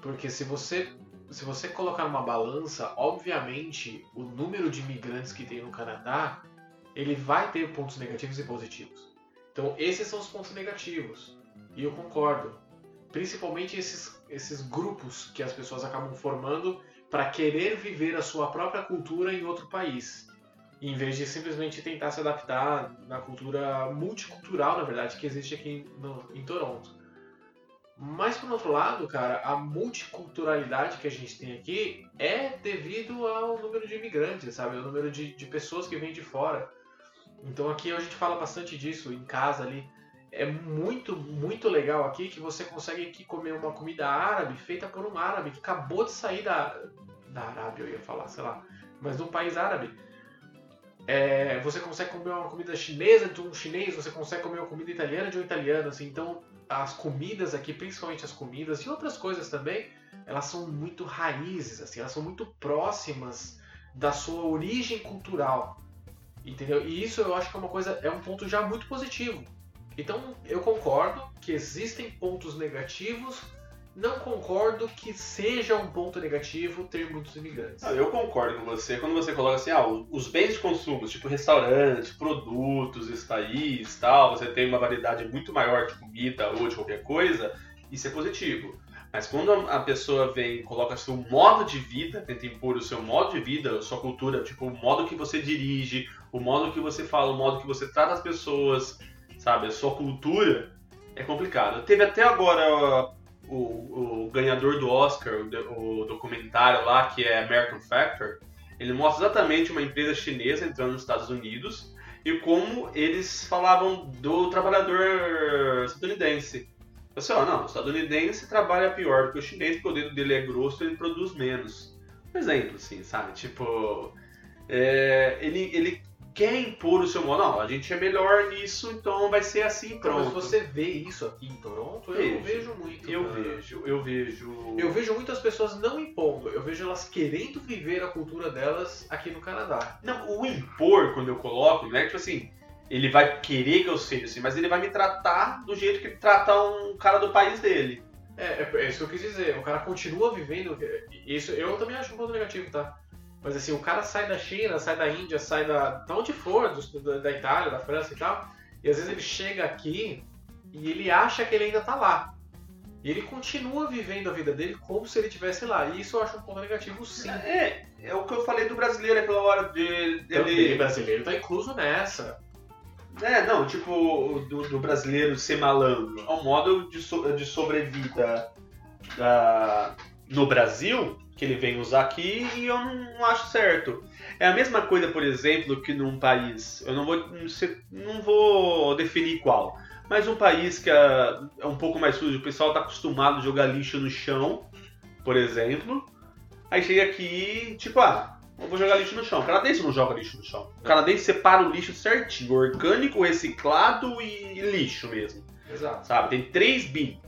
Porque se você se você colocar numa balança, obviamente o número de imigrantes que tem no Canadá ele vai ter pontos negativos e positivos. Então esses são os pontos negativos e eu concordo. Principalmente esses, esses grupos que as pessoas acabam formando para querer viver a sua própria cultura em outro país em vez de simplesmente tentar se adaptar na cultura multicultural, na verdade, que existe aqui no- em Toronto. Mas, por outro lado, cara, a multiculturalidade que a gente tem aqui é devido ao número de imigrantes, sabe? O número de, de pessoas que vêm de fora. Então aqui a gente fala bastante disso em casa ali. É muito, muito legal aqui que você consegue aqui comer uma comida árabe feita por um árabe que acabou de sair da, da Arábia, eu ia falar, sei lá, mas de um país árabe. É, você consegue comer uma comida chinesa de um chinês, você consegue comer uma comida italiana de um italiano, assim. Então, as comidas aqui, principalmente as comidas e outras coisas também, elas são muito raízes, assim, elas são muito próximas da sua origem cultural, entendeu? E isso eu acho que é uma coisa, é um ponto já muito positivo. Então, eu concordo que existem pontos negativos, não concordo que seja um ponto negativo ter muitos imigrantes. Não, eu concordo com você quando você coloca assim, ah, os bens de consumo, tipo restaurantes, produtos desse país, tal, você tem uma variedade muito maior de comida ou de qualquer coisa, isso é positivo. Mas quando a pessoa vem coloca seu modo de vida, tenta impor o seu modo de vida, a sua cultura, tipo, o modo que você dirige, o modo que você fala, o modo que você trata as pessoas, sabe, a sua cultura, é complicado. Teve até agora o, o ganhador do Oscar, o, o documentário lá, que é American Factor, ele mostra exatamente uma empresa chinesa entrando nos Estados Unidos e como eles falavam do trabalhador estadunidense. Assim, ó, não, o estadunidense trabalha pior do que o chinês, porque o dedo dele é grosso e ele produz menos. Um exemplo, assim, sabe? Tipo, é, ele, ele quer impor o seu modo. Não, a gente é melhor nisso, então vai ser assim, Então, mas pronto. você vê isso aqui em Toronto? Eu não Vejo. vejo muito. Eu cara. vejo, eu vejo. Eu vejo muitas pessoas não impondo, eu vejo elas querendo viver a cultura delas aqui no Canadá. Não, o impor, quando eu coloco, não é tipo assim, ele vai querer que eu seja assim, mas ele vai me tratar do jeito que ele trata um cara do país dele. É, é, é isso que eu quis dizer. O cara continua vivendo. Isso eu também acho um ponto negativo, tá? Mas assim, o cara sai da China, sai da Índia, sai da. da onde for, do- da, Itália, da França e tal. E às vezes ele chega aqui e ele acha que ele ainda tá lá. E ele continua vivendo a vida dele como se ele estivesse lá. E isso eu acho um ponto negativo sim. É, é o que eu falei do brasileiro aquela hora de Também ele. brasileiro tá incluso nessa. É, não, tipo, do, do brasileiro ser malandro. É um modo de, so- de sobrevida da- no Brasil que ele vem usar aqui e eu não acho certo. É a mesma coisa, por exemplo, que num país. Eu não vou, não vou definir qual. Mas um país que é, é um pouco mais sujo, o pessoal está acostumado a jogar lixo no chão, por exemplo. Aí chega aqui, tipo, ah, eu vou jogar lixo no chão. O canadense não joga lixo no chão. O canadense separa o lixo certinho, orgânico, reciclado e lixo mesmo, Exato. sabe? Tem três bin.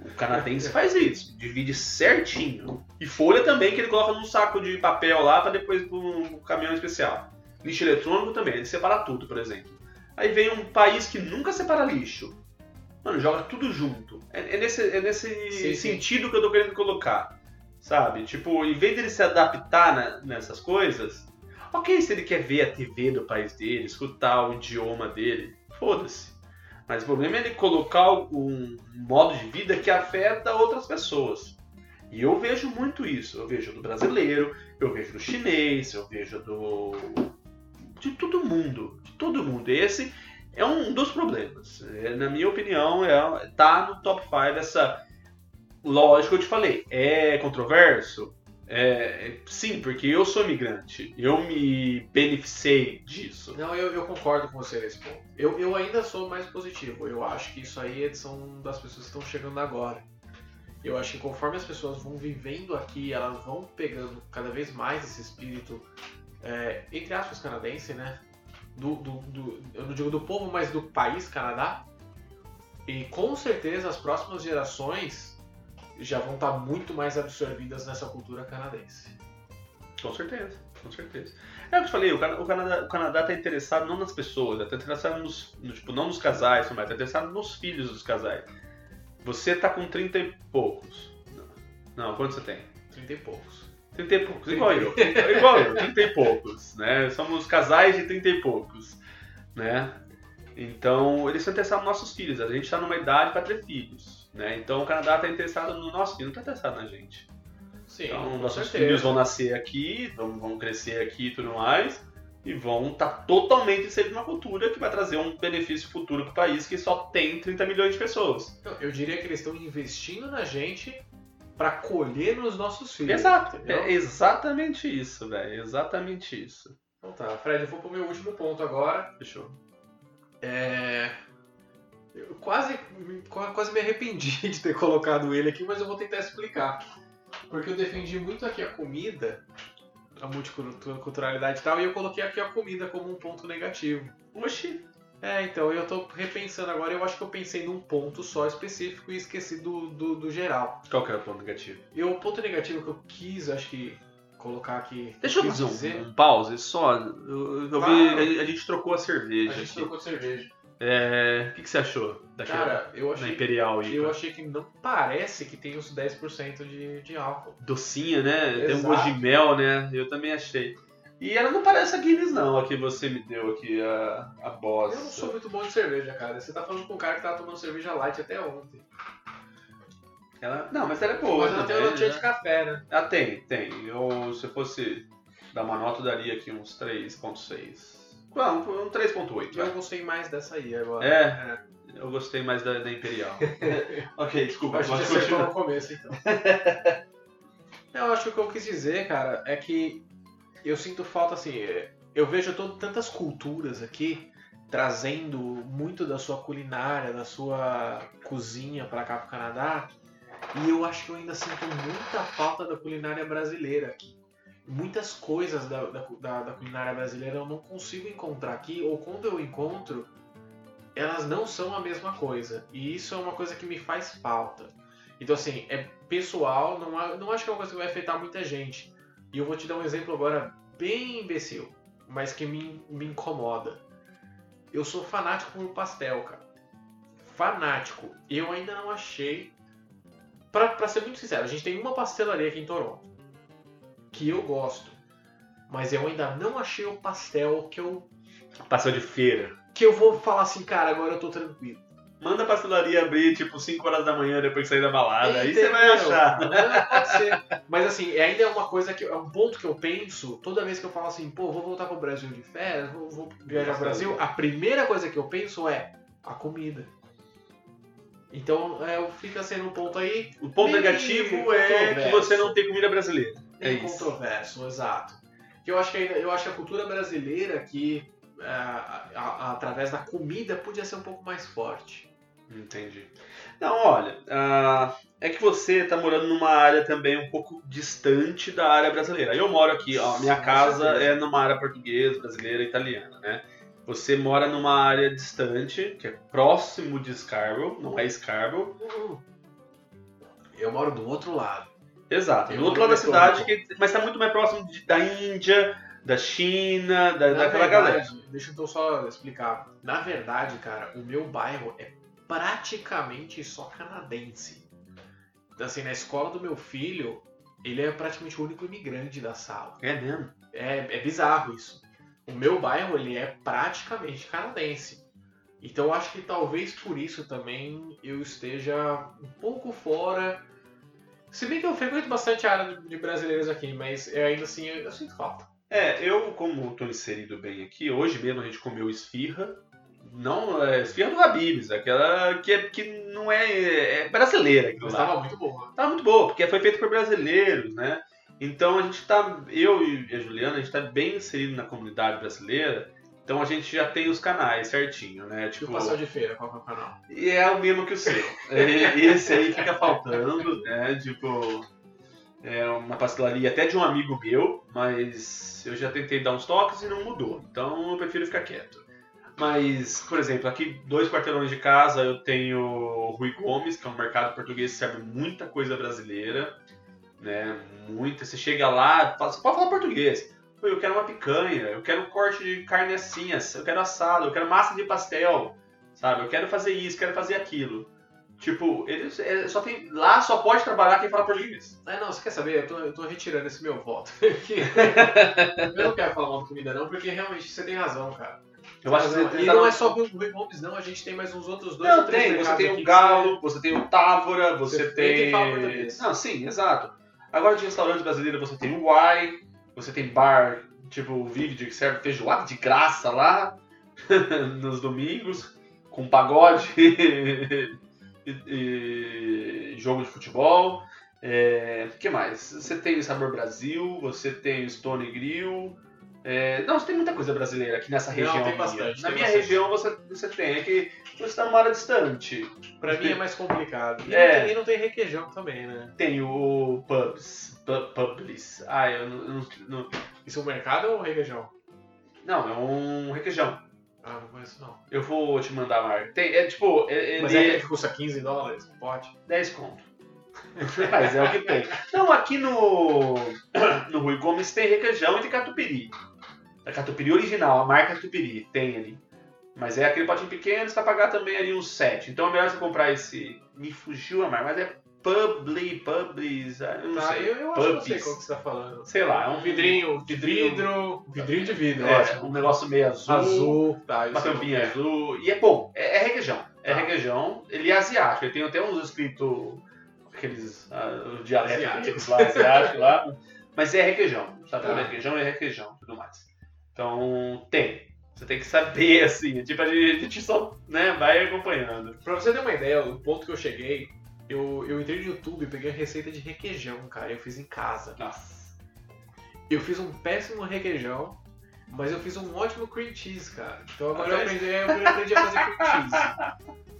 O canadense faz isso, divide certinho. E folha também, que ele coloca num saco de papel lá para depois pro um caminhão especial. Lixo eletrônico também, ele separa tudo, por exemplo. Aí vem um país que nunca separa lixo. Mano, joga tudo junto. É, é nesse, é nesse Sim, sim. sentido que eu tô querendo colocar. Sabe? Tipo, em vez dele se adaptar na- nessas coisas, ok se ele quer ver a TV do país dele, escutar o idioma dele, foda-se. Mas o problema é ele colocar um modo de vida que afeta outras pessoas. E eu vejo muito isso. Eu vejo do brasileiro, eu vejo do chinês, eu vejo do. de todo mundo. De todo mundo. Esse é um dos problemas. É, na minha opinião, é, tá no top 5 essa. Lógico, eu te falei, é controverso? É, é- sim, porque eu sou imigrante. Eu me beneficiei disso. Não, eu, eu concordo com você nesse ponto. Eu, eu ainda sou mais positivo. Eu acho que isso aí são das pessoas que estão chegando agora. Eu acho que conforme as pessoas vão vivendo aqui, elas vão pegando cada vez mais esse espírito, é, entre aspas, canadense, né? Do, do, do- eu não digo do povo, mas do país Canadá. E com certeza as próximas gerações já vão estar muito mais absorvidas nessa cultura canadense. Com certeza, com certeza. É o que eu te falei, o, Cana- o Canadá, o Canadá tá interessado não nas pessoas, tá interessado nos, no- tipo, não nos casais, mas tá interessado nos filhos dos casais. Você tá com 30 e poucos. Não, quanto você tem? Trinta e poucos. 30 e poucos, igual eu. Igual eu, 30 e poucos, né? Somos casais de 30 e poucos, né? Então, eles estão interessados nos nossos filhos. A gente está numa idade para ter filhos, né? Então, o Canadá está interessado no nosso filho, não está interessado na gente. Sim, Então, nossos certeza. filhos vão nascer aqui, vão, vão crescer aqui e tudo mais, e vão estar totalmente inseridos numa cultura que vai trazer um benefício futuro para o país que só tem 30 milhões de pessoas. Não, eu diria que eles estão investindo na gente pra colher nos nossos filhos. Exato, entendeu? é exatamente isso, velho, exatamente isso. Então tá, Fred, eu vou pro meu último ponto agora. Fechou. É... Eu quase, quase me arrependi de ter colocado ele aqui, mas eu vou tentar explicar. Porque eu defendi muito aqui a comida, a multiculturalidade e tal, e eu coloquei aqui a comida como um ponto negativo. Oxi. É, então, eu tô repensando agora, eu acho que eu pensei num ponto só específico e esqueci do, do, do geral. Qual que era o ponto negativo? E o ponto negativo que eu quis, acho que, colocar aqui. Deixa eu fazer um, um pause só. Eu, eu Claro. vi, a, a gente trocou a cerveja A gente aqui. trocou de cerveja. É, o que, que você achou daquela Cara, eu da achei, Imperial aí? eu achei que não parece que tem os 10% de, de álcool. Docinha, né? Tem um Exato. gosto de mel, né? Eu também achei. E ela não parece a Guinness, não, a que você me deu aqui, a, a Boss. Eu não sou muito bom de cerveja, cara. Você tá falando com um cara que tava tomando cerveja light até ontem. Ela, não, mas ela é boa. Mas ela tem uma notinha né? de café, né? Ah, tem, tem. Eu, se eu fosse dar uma nota, eu daria aqui uns 3.6. Não, um 3.8. Eu vai. gostei mais dessa aí agora. É? Eu gostei mais da, da Imperial. ok, desculpa, A gente pode acertou continuar. no começo, então. eu acho que o que eu quis dizer, cara, é que eu sinto falta, assim, é, eu vejo todo, tantas culturas aqui trazendo muito da sua culinária, da sua cozinha pra cá pro Canadá, e eu acho que eu ainda sinto muita falta da culinária brasileira aqui. Muitas coisas da, da, da- culinária brasileira eu não consigo encontrar aqui, ou quando eu encontro, elas não são a mesma coisa. E isso é uma coisa que me faz falta. Então, assim, é pessoal, não, a- não acho que é uma coisa que vai afetar muita gente. E eu vou te dar um exemplo agora bem imbecil, mas que me, me incomoda. Eu sou fanático por pastel, cara. Fanático. Eu ainda não achei. Pra, pra ser muito sincero, a gente tem uma pastelaria aqui em Toronto. Que eu gosto. Mas eu ainda não achei o pastel que eu. Passou de feira. Que eu vou falar assim, cara, agora eu tô tranquilo. Manda a pastelaria abrir, tipo, 5 horas da manhã depois que sair da balada. Aí você vai Entendeu? achar. É, pode ser. Mas assim, ainda é uma coisa que. É um ponto que eu penso, toda vez que eu falo assim, pô, vou voltar pro Brasil de férias, vou, vou viajar pro Brasil, a primeira coisa que eu penso é a comida. Então, é, eu fica sendo um ponto aí O ponto negativo é que você não tem comida brasileira. É isso. controverso, exato. Que eu acho que eu acho que a cultura brasileira aqui, é, a- a- através da comida, podia ser um pouco mais forte. Entendi. Não, olha, ah, é que você tá morando numa área também um pouco distante da área brasileira. Eu moro aqui, ó, minha casa é numa área portuguesa, brasileira, italiana, né? Você mora numa área distante, que é próximo de Scarborough, não é Scarborough. Eu moro do outro lado. Exato, do outro lado da cidade, que, mas tá muito mais próximo de- da Índia, da China, da, daquela verdade, galera. Deixa eu só explicar. Na verdade, cara, o meu bairro é praticamente só canadense. Assim, na escola do meu filho, ele é praticamente o único imigrante da sala. É mesmo? É, é bizarro isso. O meu bairro, ele é praticamente canadense. Então eu acho que talvez por isso também eu esteja um pouco fora. Se bem que eu frequento bastante a área de brasileiros aqui, mas eu ainda assim eu, eu sinto falta. É, eu, como tô inserido bem aqui, hoje mesmo a gente comeu esfirra. Não, é esfirra do Habib's, aquela que, é, que não é, é brasileira. Mas estava muito boa. Tá muito boa, porque foi feito por brasileiros, né? Então a gente tá, eu e a Juliana, a gente tá bem inserido na comunidade brasileira, então a gente já tem os canais certinho, né? E o Tipo, pastel de feira, qual que é o canal? e é o mesmo que o seu. É, Esse aí fica faltando, né? Tipo, é uma pastelaria até de um amigo meu, mas eu já tentei dar uns toques e não mudou. Então eu prefiro ficar quieto. Mas, por exemplo, aqui dois quarteirões de casa eu tenho o Rui Gomes, que é um mercado português que serve muita coisa brasileira, né? Muita. Você chega lá, você pode falar português. Eu quero uma picanha, eu quero um corte de carne assim, eu quero assado, eu quero massa de pastel, sabe? Eu quero fazer isso, quero fazer aquilo. Tipo, eles é, só tem. Lá só pode trabalhar quem fala português. Ah, não, você quer saber? Eu tô, eu tô retirando esse meu voto. Eu não quero falar mal de comida, não, porque realmente você tem razão, cara. Eu acho que você e tá não é só o Rui Gomes, não, a gente tem mais uns outros dois Não, tem. Você tem o que Galo, você tem o Távora, você Você tem tem. Não, sim, exato. Agora de restaurante brasileiro você tem o Uai, você tem bar, tipo Vivid, que serve feijoada de graça lá nos domingos, com pagode e, e jogo de futebol. É, O que mais? Você tem o Sabor Brasil, você tem o Stone Grill. É, não, você tem muita coisa brasileira aqui nessa Não, região. tem minha. bastante, Na tem minha bastante. região você, você tem, é que você está numa área distante. Pra mim é mais complicado. E, É. não tem, e não tem requeijão também, né? Tem o Pubs. Pu- Publis. Ah, eu não, não- não. Isso é um mercado ou requeijão? Não, é um requeijão. Ah, não conheço não. Eu vou te mandar a marca. Tem, é tipo, é- Mas ele é é aquele que custa 15 dólares, um pote. 10 conto. Mas é o que tem. Não, aqui no, no Rui Gomes tem requeijão e tem catupiry. A catupiry original, a marca catupiry, tem ali. Mas é aquele potinho pequeno, você vai pagar também ali uns 7. Então é melhor você comprar esse. Me fugiu a marca, mas é Publi, Publis, ah, eu não Tá, sei. eu, eu acho que eu sei qual que você tá falando. Sei lá, é Um vidrinho de vidrinho- vidro. Vidrinho de vidro, É, ótimo. um negócio meio azul, Azul, tá. uma sei tampinha é. azul. E é bom, é, é requeijão. É Tá. requeijão. Ele é asiático, ele tem até uns escritos, aqueles ah, dialetos Asiáticos. lá, asiáticos lá. Mas é requeijão. Sabe? Tá. É requeijão é requeijão tudo mais. Então, tem. Você tem que saber, assim. Tipo, a gente, só né, vai acompanhando. Pra você ter uma ideia, o ponto que eu cheguei, eu, eu entrei no YouTube e peguei a receita de requeijão, cara. Eu fiz em casa. Nossa. Eu fiz um péssimo requeijão, mas eu fiz um ótimo cream cheese, cara. Então agora eu aprendi, eu aprendi a fazer cream cheese.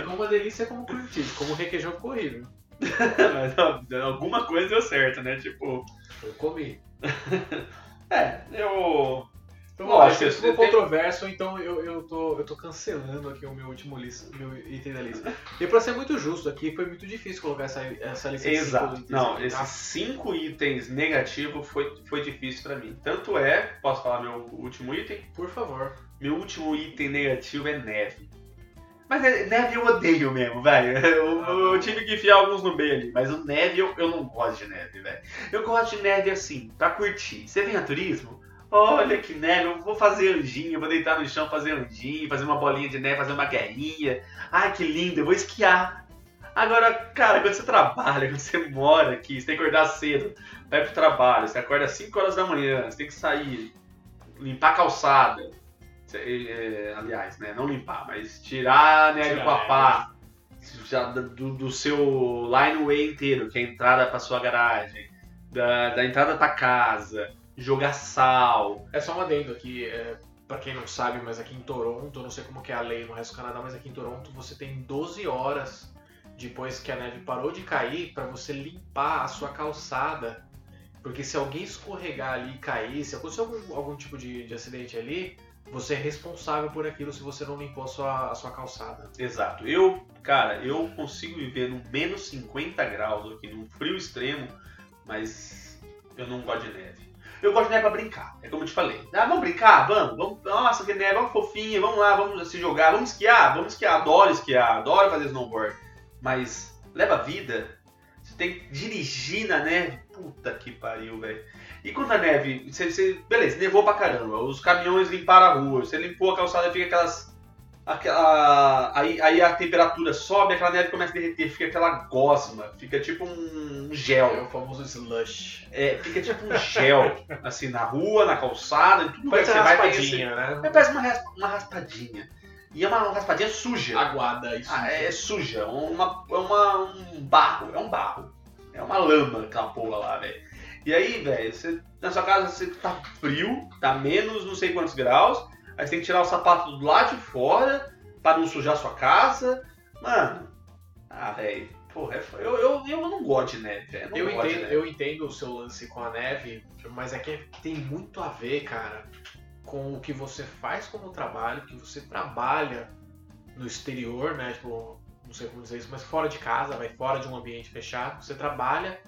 Ficou uma delícia como cream cheese, como requeijão ficou horrível. Mas alguma coisa deu certo, né? Tipo. Eu comi. É, eu. Então, Lógico, lógico, isso você ficou tem- controverso, então eu, eu, tô, eu tô cancelando aqui o meu último lista, meu item da lista. E pra ser muito justo aqui, foi muito difícil colocar essa, essa lista de cinco Exato. itens Não, aqui, tá? esses cinco itens negativos foi, foi difícil pra mim. Tanto é, posso falar meu último item? Por favor. Meu último item negativo é neve. Mas neve eu odeio mesmo, velho. Eu, eu tive que enfiar alguns no meio ali. Mas o neve eu, eu não gosto de neve, velho. Eu gosto de neve assim, pra curtir. Você vem a turismo? Olha que neve, eu vou fazer anjinho, vou deitar no chão, fazer anjinho, fazer uma bolinha de neve, fazer uma guerrinha. Ai, que lindo, eu vou esquiar. Agora, cara, quando você trabalha, quando você mora aqui, você tem que acordar cedo, vai pro trabalho, você acorda às 5 horas da manhã, você tem que sair, limpar a calçada. É, aliás, né, não limpar, mas tirar a neve com a pá. Já do, do seu lineway inteiro, que é a entrada pra sua garagem, da, da entrada pra casa, jogar sal. É só um adendo aqui, é, pra quem não sabe, mas aqui em Toronto, eu não sei como que é a lei no resto do Canadá, mas aqui em Toronto você tem 12 horas depois que a neve parou de cair pra você limpar a sua calçada. Porque se alguém escorregar ali e cair, se acontecer algum, algum tipo de, de acidente ali, você é responsável por aquilo se você não limpou a sua, a sua calçada. Exato. Eu, cara, eu consigo viver no menos 50 graus aqui, num frio extremo, mas eu não gosto de neve. Eu gosto de neve pra brincar, é como eu te falei. Ah, vamos brincar? Vamos, vamos. Nossa, que neve, vamos fofinha, vamos lá, vamos se jogar, vamos esquiar, vamos esquiar. Adoro esquiar, adoro fazer snowboard. Mas leva vida. Você tem que dirigir na neve. Puta que pariu, velho. E quando a neve, você, você, beleza, nevou pra caramba, os caminhões limparam a rua, você limpou a calçada, fica aquelas. Aquela, aí, aí a temperatura sobe, aquela neve começa a derreter, fica aquela gosma, fica tipo um gel. É o famoso slush. É, fica tipo um gel, assim, na rua, na calçada, tudo Parece que uma você vai raspadinha, É, né? parece uma, uma raspadinha. E é uma raspadinha suja. Aguada, isso. Ah, é suja, uma, é uma, um barro, é um barro. É uma lama aquela porra lá, velho. E aí, velho, você, na sua casa você tá frio, tá menos não sei quantos graus, aí você tem que tirar o sapato do lado de fora pra não sujar a sua casa. Mano, ah, velho, porra, é eu, eu, eu não gosto de neve, velho. Eu entendo, eu entendo o seu lance com a neve, mas aqui tem muito a ver, cara, com o que você faz como trabalho, que você trabalha no exterior, né? Tipo, não sei como dizer isso, mas fora de casa, vai fora de um ambiente fechado, você trabalha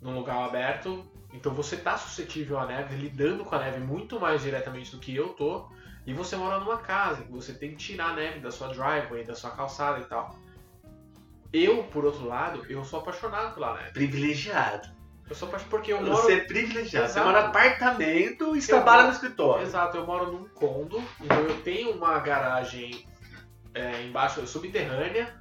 num lugar aberto, então você tá suscetível à neve, lidando com a neve muito mais diretamente do que eu tô, e você mora numa casa, que você tem que tirar a neve da sua driveway, da sua calçada e tal. Eu, por outro lado, eu sou apaixonado pela neve. Privilegiado. Eu sou apaixonado porque eu moro. Você é privilegiado. Você Exato. mora no apartamento e trabalha moro- no escritório. Exato, eu moro num condo, então eu tenho uma garagem é, embaixo, subterrânea,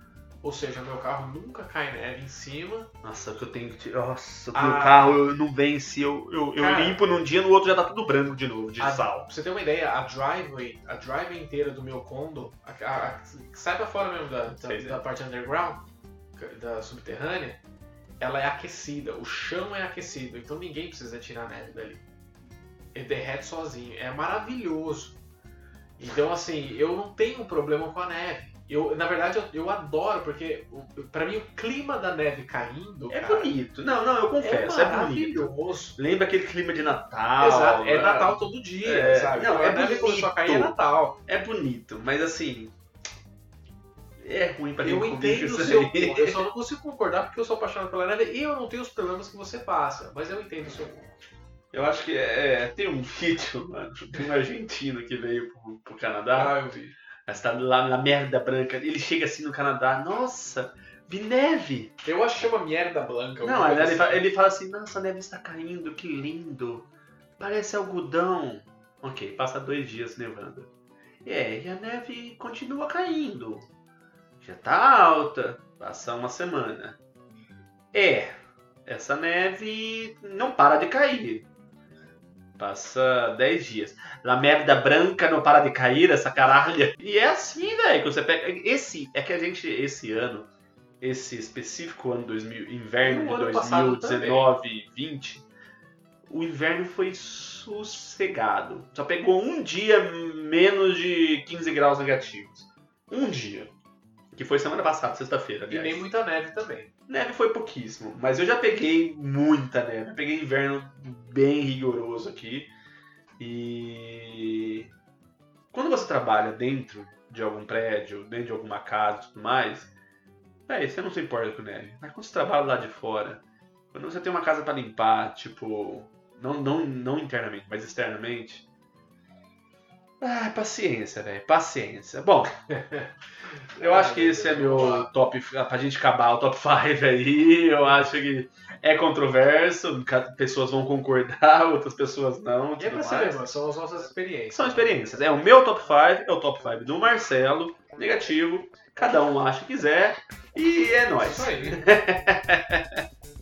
ou seja, meu carro nunca cai neve em cima. Nossa, que eu tenho que. Nossa, Ah. meu carro eu não vence. Eu, eu, eu Cara. limpo num dia, no outro já tá tudo branco de novo, de A- sal. Pra você ter uma ideia, a driveway, a driveway inteira do meu condo, a, a- a- sai pra fora mesmo da, da, da parte underground, da subterrânea, ela é aquecida, o chão é aquecido, então ninguém precisa tirar neve dali. Ele derrete sozinho, é maravilhoso. Então assim, eu não tenho problema com a neve. Eu, na verdade, eu, eu adoro, porque pra mim o clima da neve caindo É cara, bonito. Não, não, eu é confesso, é, bonito. maravilhoso. Lembra aquele clima de Natal. Exato, é né? Natal todo dia, É, sabe? não, é a neve começou a cair, é bonito. Natal. É bonito, mas assim. É ruim pra quem Eu entendo o seu ponto. Eu só não consigo concordar porque eu sou apaixonado pela neve e eu não tenho os problemas que você passa. Mas eu entendo o seu ponto. Eu acho que é, tem um vídeo, mano. Tem um argentino que veio pro, pro Canadá. eu vi. Mas tá lá na merda branca. Ele chega assim no Canadá. Nossa, vi neve. Eu acho que chama merda branca. Não, ele, ele, fala, assim. ele fala assim, nossa, a neve está caindo, que lindo. Parece algodão. Ok, passa dois dias nevando. É, e a neve continua caindo. Já tá alta. Passa uma semana. É, essa neve não para de cair. Passa 10 dias. A merda branca não para de cair, essa caralha. E é assim, velho, que você pega. Esse, é que a gente, esse ano, esse específico ano 2000, inverno de ano passado 2019 e 20, o inverno foi sossegado. Só pegou um dia menos de 15 graus negativos. Um dia. Que foi semana passada, sexta-feira, E nem muita neve também. Neve foi pouquíssimo, mas eu já peguei muita neve. Peguei inverno bem rigoroso aqui. E quando você trabalha dentro de algum prédio, dentro de alguma casa e tudo mais, véi, você não se importa com neve. Mas quando você trabalha lá de fora, quando você tem uma casa pra limpar, tipo, não, não, não internamente, mas externamente. Ah, paciência, velho, paciência. Bom, eu acho que esse é meu top. Pra gente acabar o top 5 aí, eu acho que é controverso. Pessoas vão concordar, outras pessoas não. E é pra ser mesmo, são as nossas experiências. São experiências. É o meu top 5, é o top 5 do Marcelo, negativo. Cada um acha que quiser. E é Isso nóis. aí.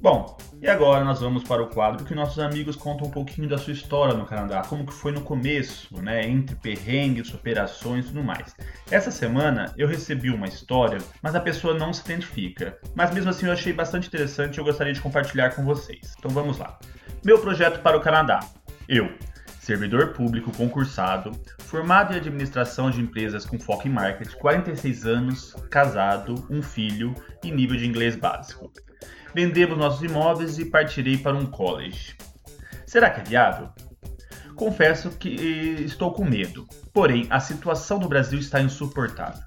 Bom, e agora nós vamos para o quadro que nossos amigos contam um pouquinho da sua história no Canadá, como que foi no começo, né, entre perrengues, superações e tudo mais. Essa semana eu recebi uma história, mas a pessoa não se identifica. Mas mesmo assim eu achei bastante interessante e eu gostaria de compartilhar com vocês. Então vamos lá. Meu projeto para o Canadá. Eu, servidor público concursado, formado em administração de empresas com foco em marketing, 46 anos, casado, um filho e nível de inglês básico. Vendemos nossos imóveis e partirei para um college. Será que é viável? Confesso que estou com medo, porém a situação do Brasil está insuportável.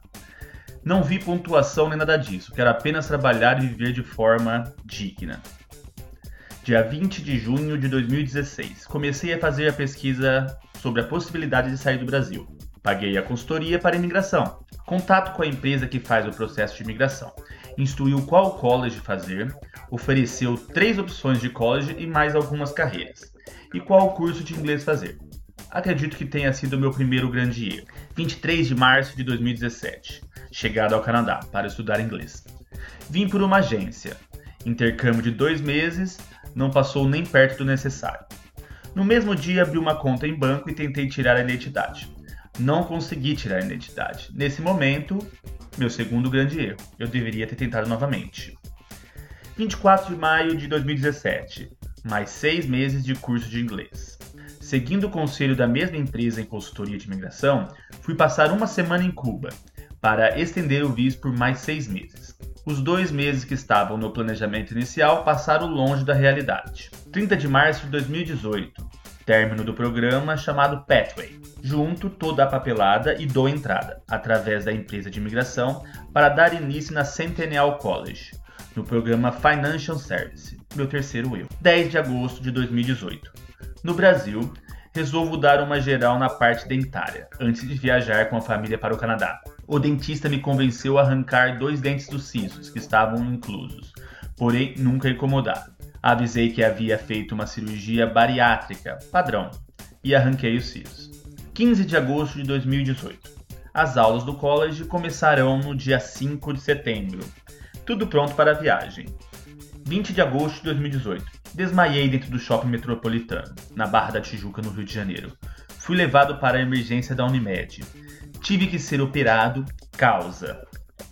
Não vi pontuação nem nada disso, quero apenas trabalhar e viver de forma digna. Dia 20 de junho de 2016, comecei a fazer a pesquisa sobre a possibilidade de sair do Brasil. Paguei a consultoria para imigração, contato com a empresa que faz o processo de imigração, instruiu qual college fazer, ofereceu três opções de college e mais algumas carreiras, e qual curso de inglês fazer. Acredito que tenha sido meu primeiro grande erro. 23 de março de 2017, chegado ao Canadá para estudar inglês. Vim por uma agência. Intercâmbio de dois meses, não passou nem perto do necessário. No mesmo dia abri uma conta em banco e tentei tirar a identidade. Não consegui tirar a identidade. Nesse momento, meu segundo grande erro. Eu deveria ter tentado novamente. 24 de maio de 2017. Mais seis meses de curso de inglês. Seguindo o conselho da mesma empresa em consultoria de imigração, fui passar uma semana em Cuba para estender o visto por mais seis meses. Os dois meses que estavam no planejamento inicial passaram longe da realidade. 30 de março de 2018, término do programa chamado Pathway. Junto toda a papelada e dou entrada, através da empresa de imigração, para dar início na Centennial College, no programa Financial Service, meu terceiro eu. 10 de agosto de 2018. No Brasil, resolvo dar uma geral na parte dentária, antes de viajar com a família para o Canadá. O dentista me convenceu a arrancar dois dentes dos sisos, que estavam inclusos, porém nunca incomodaram. Avisei que havia feito uma cirurgia bariátrica, padrão, e arranquei os cílios. 15 de agosto de 2018. As aulas do college começarão no dia 5 de setembro. Tudo pronto para a viagem. 20 de agosto de 2018. Desmaiei dentro do shopping metropolitano, na Barra da Tijuca, no Rio de Janeiro. Fui levado para a emergência da Unimed. Tive que ser operado, causa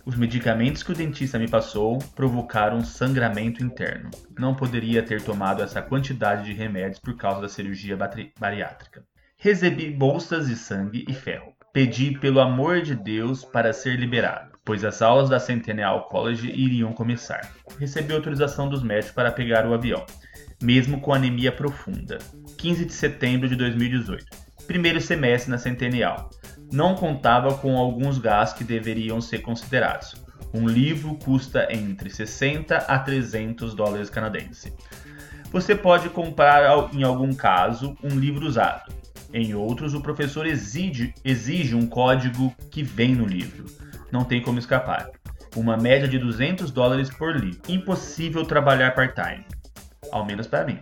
os medicamentos que o dentista me passou provocaram sangramento interno. Não poderia ter tomado essa quantidade de remédios por causa da cirurgia bariátrica. Recebi bolsas de sangue e ferro. Pedi pelo amor de Deus para ser liberado, pois as aulas da Centennial College iriam começar. Recebi autorização dos médicos para pegar o avião, mesmo com anemia profunda. 15 de setembro de 2018. Primeiro semestre na Centennial não contava com alguns gastos que deveriam ser considerados. Um livro custa entre 60 a 300 dólares canadenses. Você pode comprar, em algum caso, um livro usado. Em outros, o professor exige, exige um código que vem no livro. Não tem como escapar. Uma média de 200 dólares por livro. Impossível trabalhar part-time. Ao menos para mim.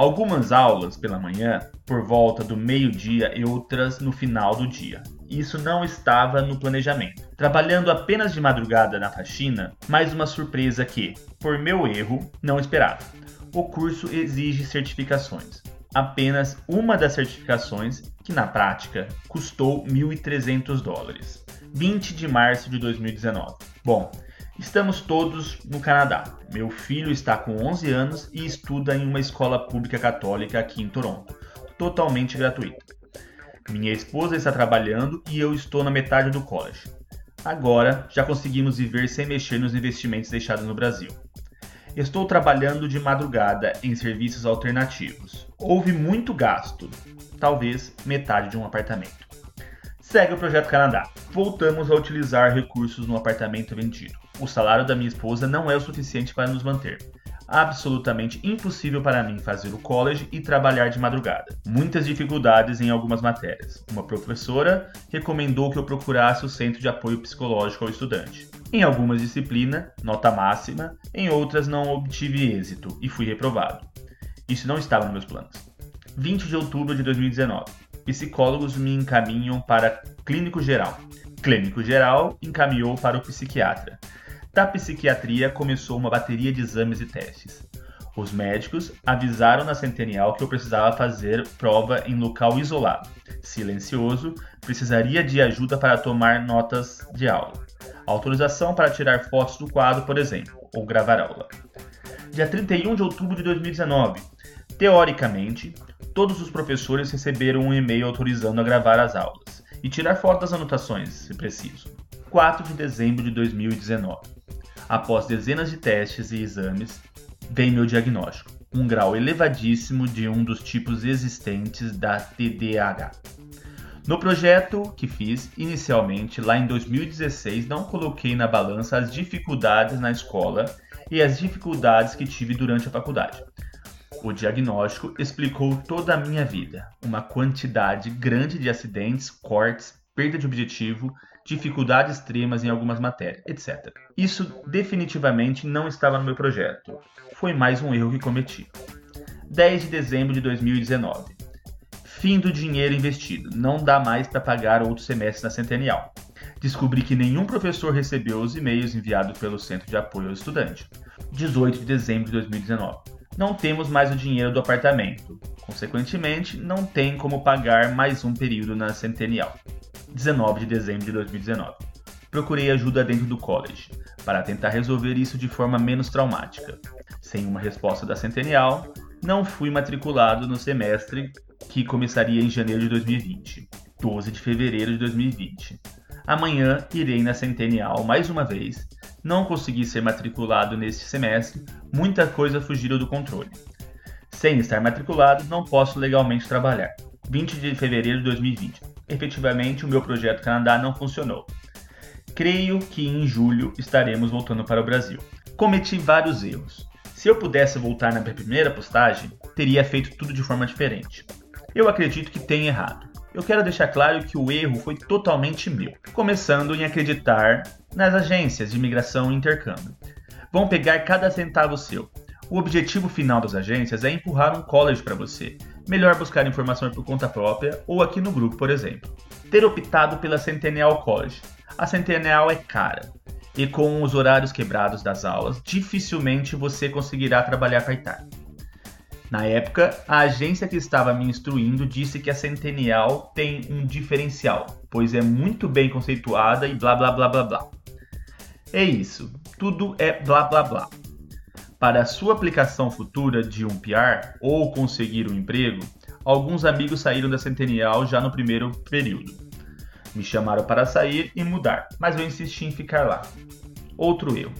Algumas aulas pela manhã, por volta do meio-dia e outras no final do dia. Isso não estava no planejamento. Trabalhando apenas de madrugada na faxina, mais uma surpresa que, por meu erro, não esperava. O curso exige certificações. Apenas uma das certificações, que na prática custou 1.300 dólares. 20 de março de 2019. Bom, Estamos todos no Canadá. Meu filho está com 11 anos e estuda em uma escola pública católica aqui em Toronto, totalmente gratuita. Minha esposa está trabalhando e eu estou na metade do college. Agora já conseguimos viver sem mexer nos investimentos deixados no Brasil. Estou trabalhando de madrugada em serviços alternativos. Houve muito gasto, talvez metade de um apartamento. Segue o Projeto Canadá. Voltamos a utilizar recursos no apartamento vendido o salário da minha esposa não é o suficiente para nos manter. Absolutamente impossível para mim fazer o college e trabalhar de madrugada. Muitas dificuldades em algumas matérias. Uma professora recomendou que eu procurasse o centro de apoio psicológico ao estudante. Em algumas disciplinas, nota máxima, em outras não obtive êxito e fui reprovado. Isso não estava nos meus planos. 20 de outubro de 2019. Psicólogos me encaminham para clínico geral. Clínico geral encaminhou para o psiquiatra. Da psiquiatria começou uma bateria de exames e testes. Os médicos avisaram na Centennial que eu precisava fazer prova em local isolado, silencioso, precisaria de ajuda para tomar notas de aula. Autorização para tirar fotos do quadro, por exemplo, ou gravar aula. Dia 31 de outubro de 2019. Teoricamente, todos os professores receberam um e-mail autorizando a gravar as aulas e tirar fotos das anotações, se preciso. 4 de dezembro de 2019. Após dezenas de testes e exames, vem meu diagnóstico: um grau elevadíssimo de um dos tipos existentes da TDAH. No projeto que fiz inicialmente, lá em 2016, não coloquei na balança as dificuldades na escola e as dificuldades que tive durante a faculdade. O diagnóstico explicou toda a minha vida, uma quantidade grande de acidentes, cortes, perda de objetivo, dificuldades extremas em algumas matérias, etc. Isso definitivamente não estava no meu projeto. Foi mais um erro que cometi. 10 de dezembro de 2019. Fim do dinheiro investido. Não dá mais para pagar outro semestre na Centennial. Descobri que nenhum professor recebeu os e-mails enviados pelo Centro de Apoio ao Estudante. 18 de dezembro de 2019. Não temos mais o dinheiro do apartamento. Consequentemente, não tem como pagar mais um período na Centennial. 19 de dezembro de 2019. Procurei ajuda dentro do college para tentar resolver isso de forma menos traumática. Sem uma resposta da Centennial, não fui matriculado no semestre que começaria em janeiro de 2020, 12 de fevereiro de 2020. Amanhã irei na Centennial mais uma vez. Não consegui ser matriculado neste semestre, muita coisa fugiu do controle. Sem estar matriculado, não posso legalmente trabalhar. 20 de fevereiro de 2020. Efetivamente, o meu projeto Canadá não funcionou. Creio que em julho estaremos voltando para o Brasil. Cometi vários erros. Se eu pudesse voltar na minha primeira postagem, teria feito tudo de forma diferente. Eu acredito que tenho errado. Eu quero deixar claro que o erro foi totalmente meu, começando em acreditar nas agências de imigração e intercâmbio. Vão pegar cada centavo seu. O objetivo final das agências é empurrar um college para você. Melhor buscar informações por conta própria ou aqui no grupo, por exemplo. Ter optado pela Centennial College. A Centennial é cara, e com os horários quebrados das aulas, dificilmente você conseguirá trabalhar part-time. Na época, a agência que estava me instruindo disse que a Centennial tem um diferencial, pois é muito bem conceituada e blá blá blá blá blá. É isso, tudo é blá blá blá. Para sua aplicação futura de um PR ou conseguir um emprego, alguns amigos saíram da Centennial já no primeiro período. Me chamaram para sair e mudar, mas eu insisti em ficar lá. Outro erro: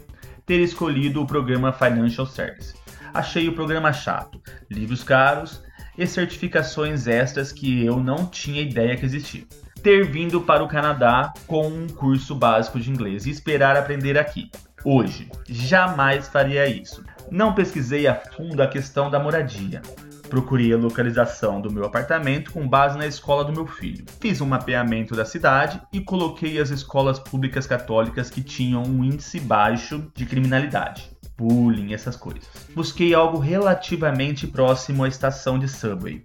ter escolhido o programa Financial Service achei o programa chato, livros caros e certificações extras que eu não tinha ideia que existiam. Ter vindo para o Canadá com um curso básico de inglês e esperar aprender aqui. Hoje, jamais faria isso. Não pesquisei a fundo a questão da moradia. Procurei a localização do meu apartamento com base na escola do meu filho. Fiz um mapeamento da cidade e coloquei as escolas públicas católicas que tinham um índice baixo de criminalidade bullying, essas coisas. Busquei algo relativamente próximo à estação de subway.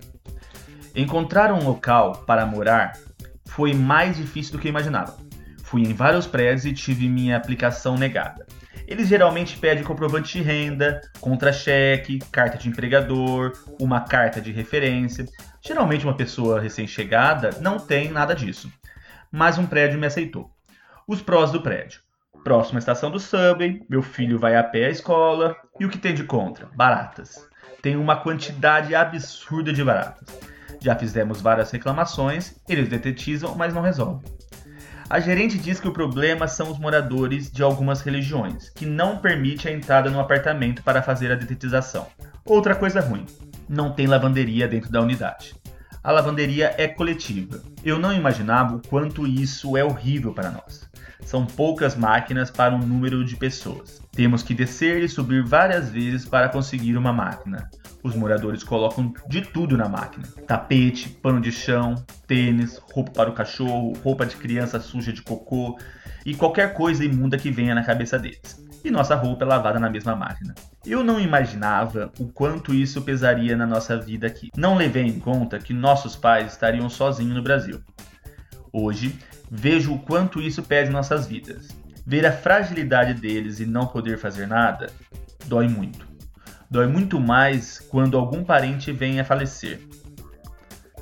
Encontrar um local para morar foi mais difícil do que imaginava. Fui em vários prédios e tive minha aplicação negada. Eles geralmente pedem comprovante de renda, contra-cheque, carta de empregador, uma carta de referência. Geralmente uma pessoa recém-chegada não tem nada disso. Mas um prédio me aceitou. Os prós do prédio. Próxima estação do subway, meu filho vai a pé à escola. E o que tem de contra? Baratas. Tem uma quantidade absurda de baratas. Já fizemos várias reclamações, eles detetizam, mas não resolvem. A gerente diz que o problema são os moradores de algumas religiões, que não permite a entrada no apartamento para fazer a detetização. Outra coisa ruim, não tem lavanderia dentro da unidade. A lavanderia é coletiva. Eu não imaginava o quanto isso é horrível para nós. São poucas máquinas para um número de pessoas. Temos que descer e subir várias vezes para conseguir uma máquina. Os moradores colocam de tudo na máquina: tapete, pano de chão, tênis, roupa para o cachorro, roupa de criança suja de cocô e qualquer coisa imunda que venha na cabeça deles. E nossa roupa é lavada na mesma máquina. Eu não imaginava o quanto isso pesaria na nossa vida aqui. Não levei em conta que nossos pais estariam sozinhos no Brasil. Hoje, vejo o quanto isso pesa em nossas vidas. Ver a fragilidade deles e não poder fazer nada dói muito. Dói muito mais quando algum parente vem a falecer.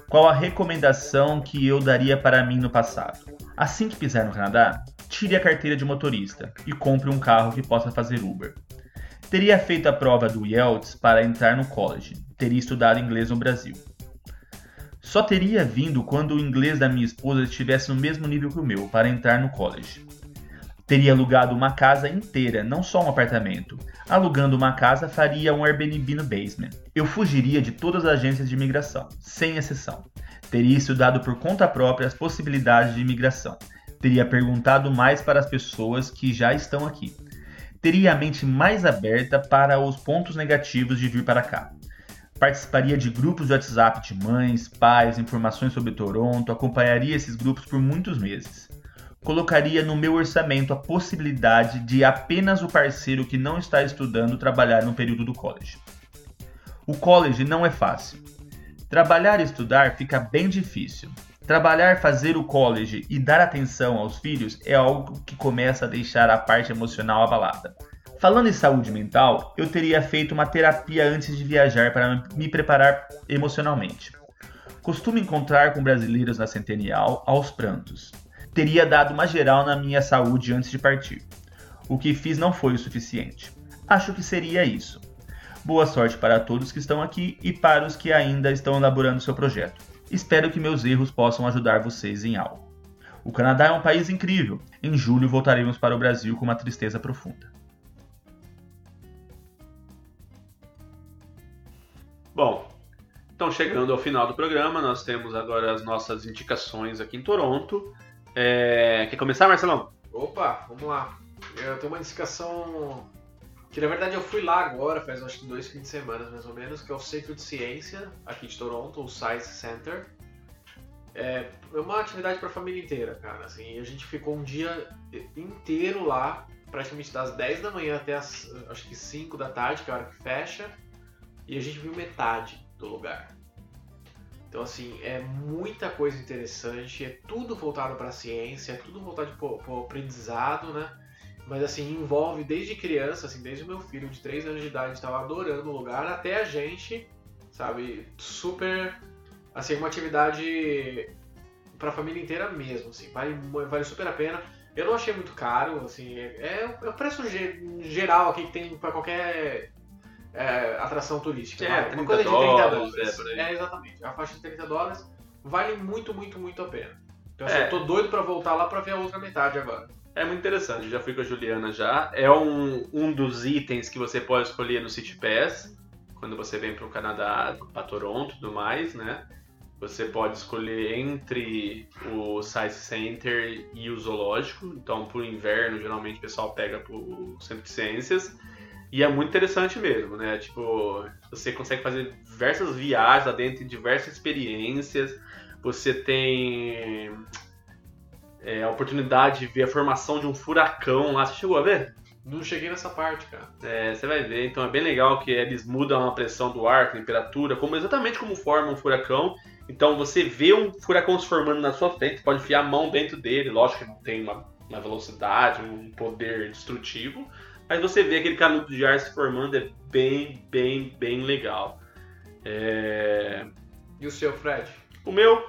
Qual a recomendação que eu daria para mim no passado? Assim que pisar no Canadá, tire a carteira de motorista e compre um carro que possa fazer Uber. Teria feito a prova do IELTS para entrar no college, teria estudado inglês no Brasil. Só teria vindo quando o inglês da minha esposa estivesse no mesmo nível que o meu para entrar no college. Teria alugado uma casa inteira, não só um apartamento. Alugando uma casa, faria um Airbnb no basement. Eu fugiria de todas as agências de imigração, sem exceção. Teria estudado por conta própria as possibilidades de imigração. Teria perguntado mais para as pessoas que já estão aqui. Teria a mente mais aberta para os pontos negativos de vir para cá. Participaria de grupos de WhatsApp de mães, pais, informações sobre Toronto, acompanharia esses grupos por muitos meses colocaria no meu orçamento a possibilidade de apenas o parceiro que não está estudando trabalhar no período do college. O college não é fácil. Trabalhar e estudar fica bem difícil. Trabalhar, fazer o college e dar atenção aos filhos é algo que começa a deixar a parte emocional abalada. Falando em saúde mental, eu teria feito uma terapia antes de viajar para me preparar emocionalmente. Costumo encontrar com brasileiros na Centennial aos prantos teria dado uma geral na minha saúde antes de partir. O que fiz não foi o suficiente. Acho que seria isso. Boa sorte para todos que estão aqui e para os que ainda estão elaborando seu projeto. Espero que meus erros possam ajudar vocês em algo. O Canadá é um país incrível. Em julho voltaremos para o Brasil com uma tristeza profunda. Bom, então chegando ao final do programa, nós temos agora as nossas indicações aqui em Toronto. É... Quer começar, Marcelão? Opa, vamos lá. Eu tenho uma indicação que na verdade eu fui lá agora, faz acho que dois fins de semana mais ou menos, que é o Centro de Ciência aqui de Toronto, o Science Center. É uma atividade para a família inteira, cara. Assim, a gente ficou um dia inteiro lá, praticamente das 10 da manhã até as acho que 5 da tarde, que é a hora que fecha, e a gente viu metade do lugar. Então, assim, é muita coisa interessante, é tudo voltado para a ciência, é tudo voltado para o aprendizado, né? Mas, assim, envolve desde criança, assim, desde o meu filho de 3 anos de idade estava adorando o lugar, até a gente, sabe, super, assim, uma atividade para a família inteira mesmo, assim, vale, vale super a pena. Eu não achei muito caro, assim, é, é o preço geral aqui que tem para qualquer é, atração turística. É, uma coisa de 30 dólares. É, é, exatamente. A faixa de 30 dólares vale muito, muito, muito a pena. Então, assim, é. eu tô doido para voltar lá para ver a outra metade agora. É muito interessante, já fui com a Juliana já. É um, um dos itens que você pode escolher no City Pass, quando você vem para o Canadá, para Toronto e tudo mais, né? Você pode escolher entre o Science Center e o Zoológico. Então, para o inverno, geralmente o pessoal pega para o Centro de Ciências. E é muito interessante mesmo, né? Tipo, você consegue fazer diversas viagens lá dentro, diversas experiências. Você tem é, a oportunidade de ver a formação de um furacão lá. Você chegou a ver? Não cheguei nessa parte, cara. É, você vai ver. Então é bem legal que eles mudam a pressão do ar, a temperatura, como exatamente como forma um furacão. Então você vê um furacão se formando na sua frente, pode enfiar a mão dentro dele. Lógico que tem uma, uma velocidade, um poder destrutivo, mas você vê aquele canudo de ar se formando, é bem, bem, bem legal. É... E o seu, Fred? O meu,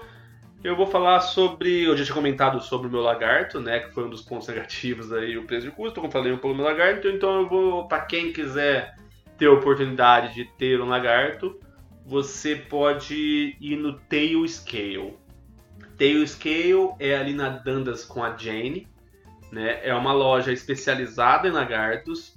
eu vou falar sobre. Eu já tinha comentado sobre o meu lagarto, né? Que foi um dos pontos negativos aí, o preço de custo, como falei um pouco meu lagarto. Então eu vou, para quem quiser ter a oportunidade de ter um lagarto, você pode ir no Tail Scale. Tail Scale é ali na Dandas com a Jane. Né? É uma loja especializada em lagartos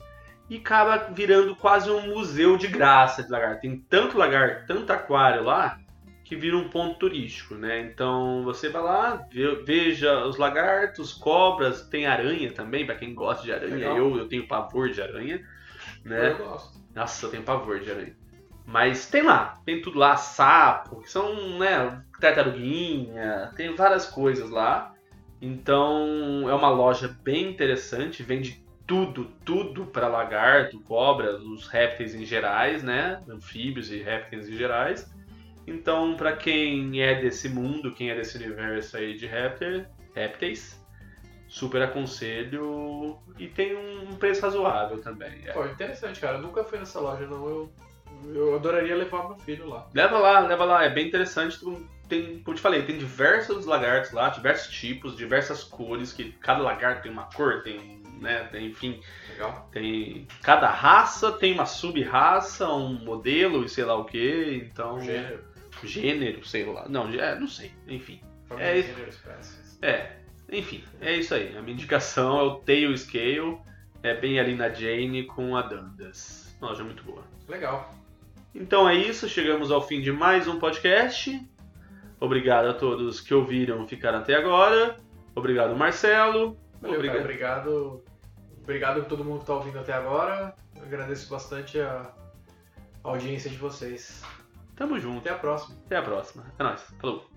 e acaba virando quase um museu de graça de lagarto. Tem tanto lagarto, tanto aquário lá, que vira um ponto turístico, né? Então você vai lá, veja os lagartos, cobras, tem aranha também, para quem gosta de aranha. Eu, eu tenho pavor de aranha, né? Eu gosto. Nossa, eu tenho pavor de aranha. Mas tem lá, tem tudo lá, sapo, que são, né, tartaruguinha, tem várias coisas lá. Então é uma loja bem interessante, vende tudo, tudo para lagarto, cobra, os répteis em gerais, né? Anfíbios e répteis em gerais. Então, para quem é desse mundo, quem é desse universo aí de réptil, répteis, super aconselho e tem um preço razoável também. É. Pô, interessante, cara. Eu nunca fui nessa loja, não. Eu, eu adoraria levar meu filho lá. Leva lá, leva lá. É bem interessante tem, como eu te falei, tem diversos lagartos lá, diversos tipos, diversas cores, que cada lagarto tem uma cor, tem, né, tem, enfim, Legal. tem cada raça tem uma sub-raça, um modelo e sei lá o que, então gênero, gênero, sei lá, não, é, não sei, enfim. É, gênero, é, Enfim, é isso aí. A minha indicação é o Tail Scale. É bem ali na Jane com a Dandas. Uma loja muito boa. Legal. Então é isso, chegamos ao fim de mais um podcast. Obrigado a todos que ouviram ficaram até agora. Obrigado, Marcelo. Valeu, Obrigado. cara. Obrigado. Obrigado a todo mundo que tá ouvindo até agora. Agradeço bastante a a audiência de vocês. Tamo junto. Até a próxima. Até a próxima. É nóis. Falou.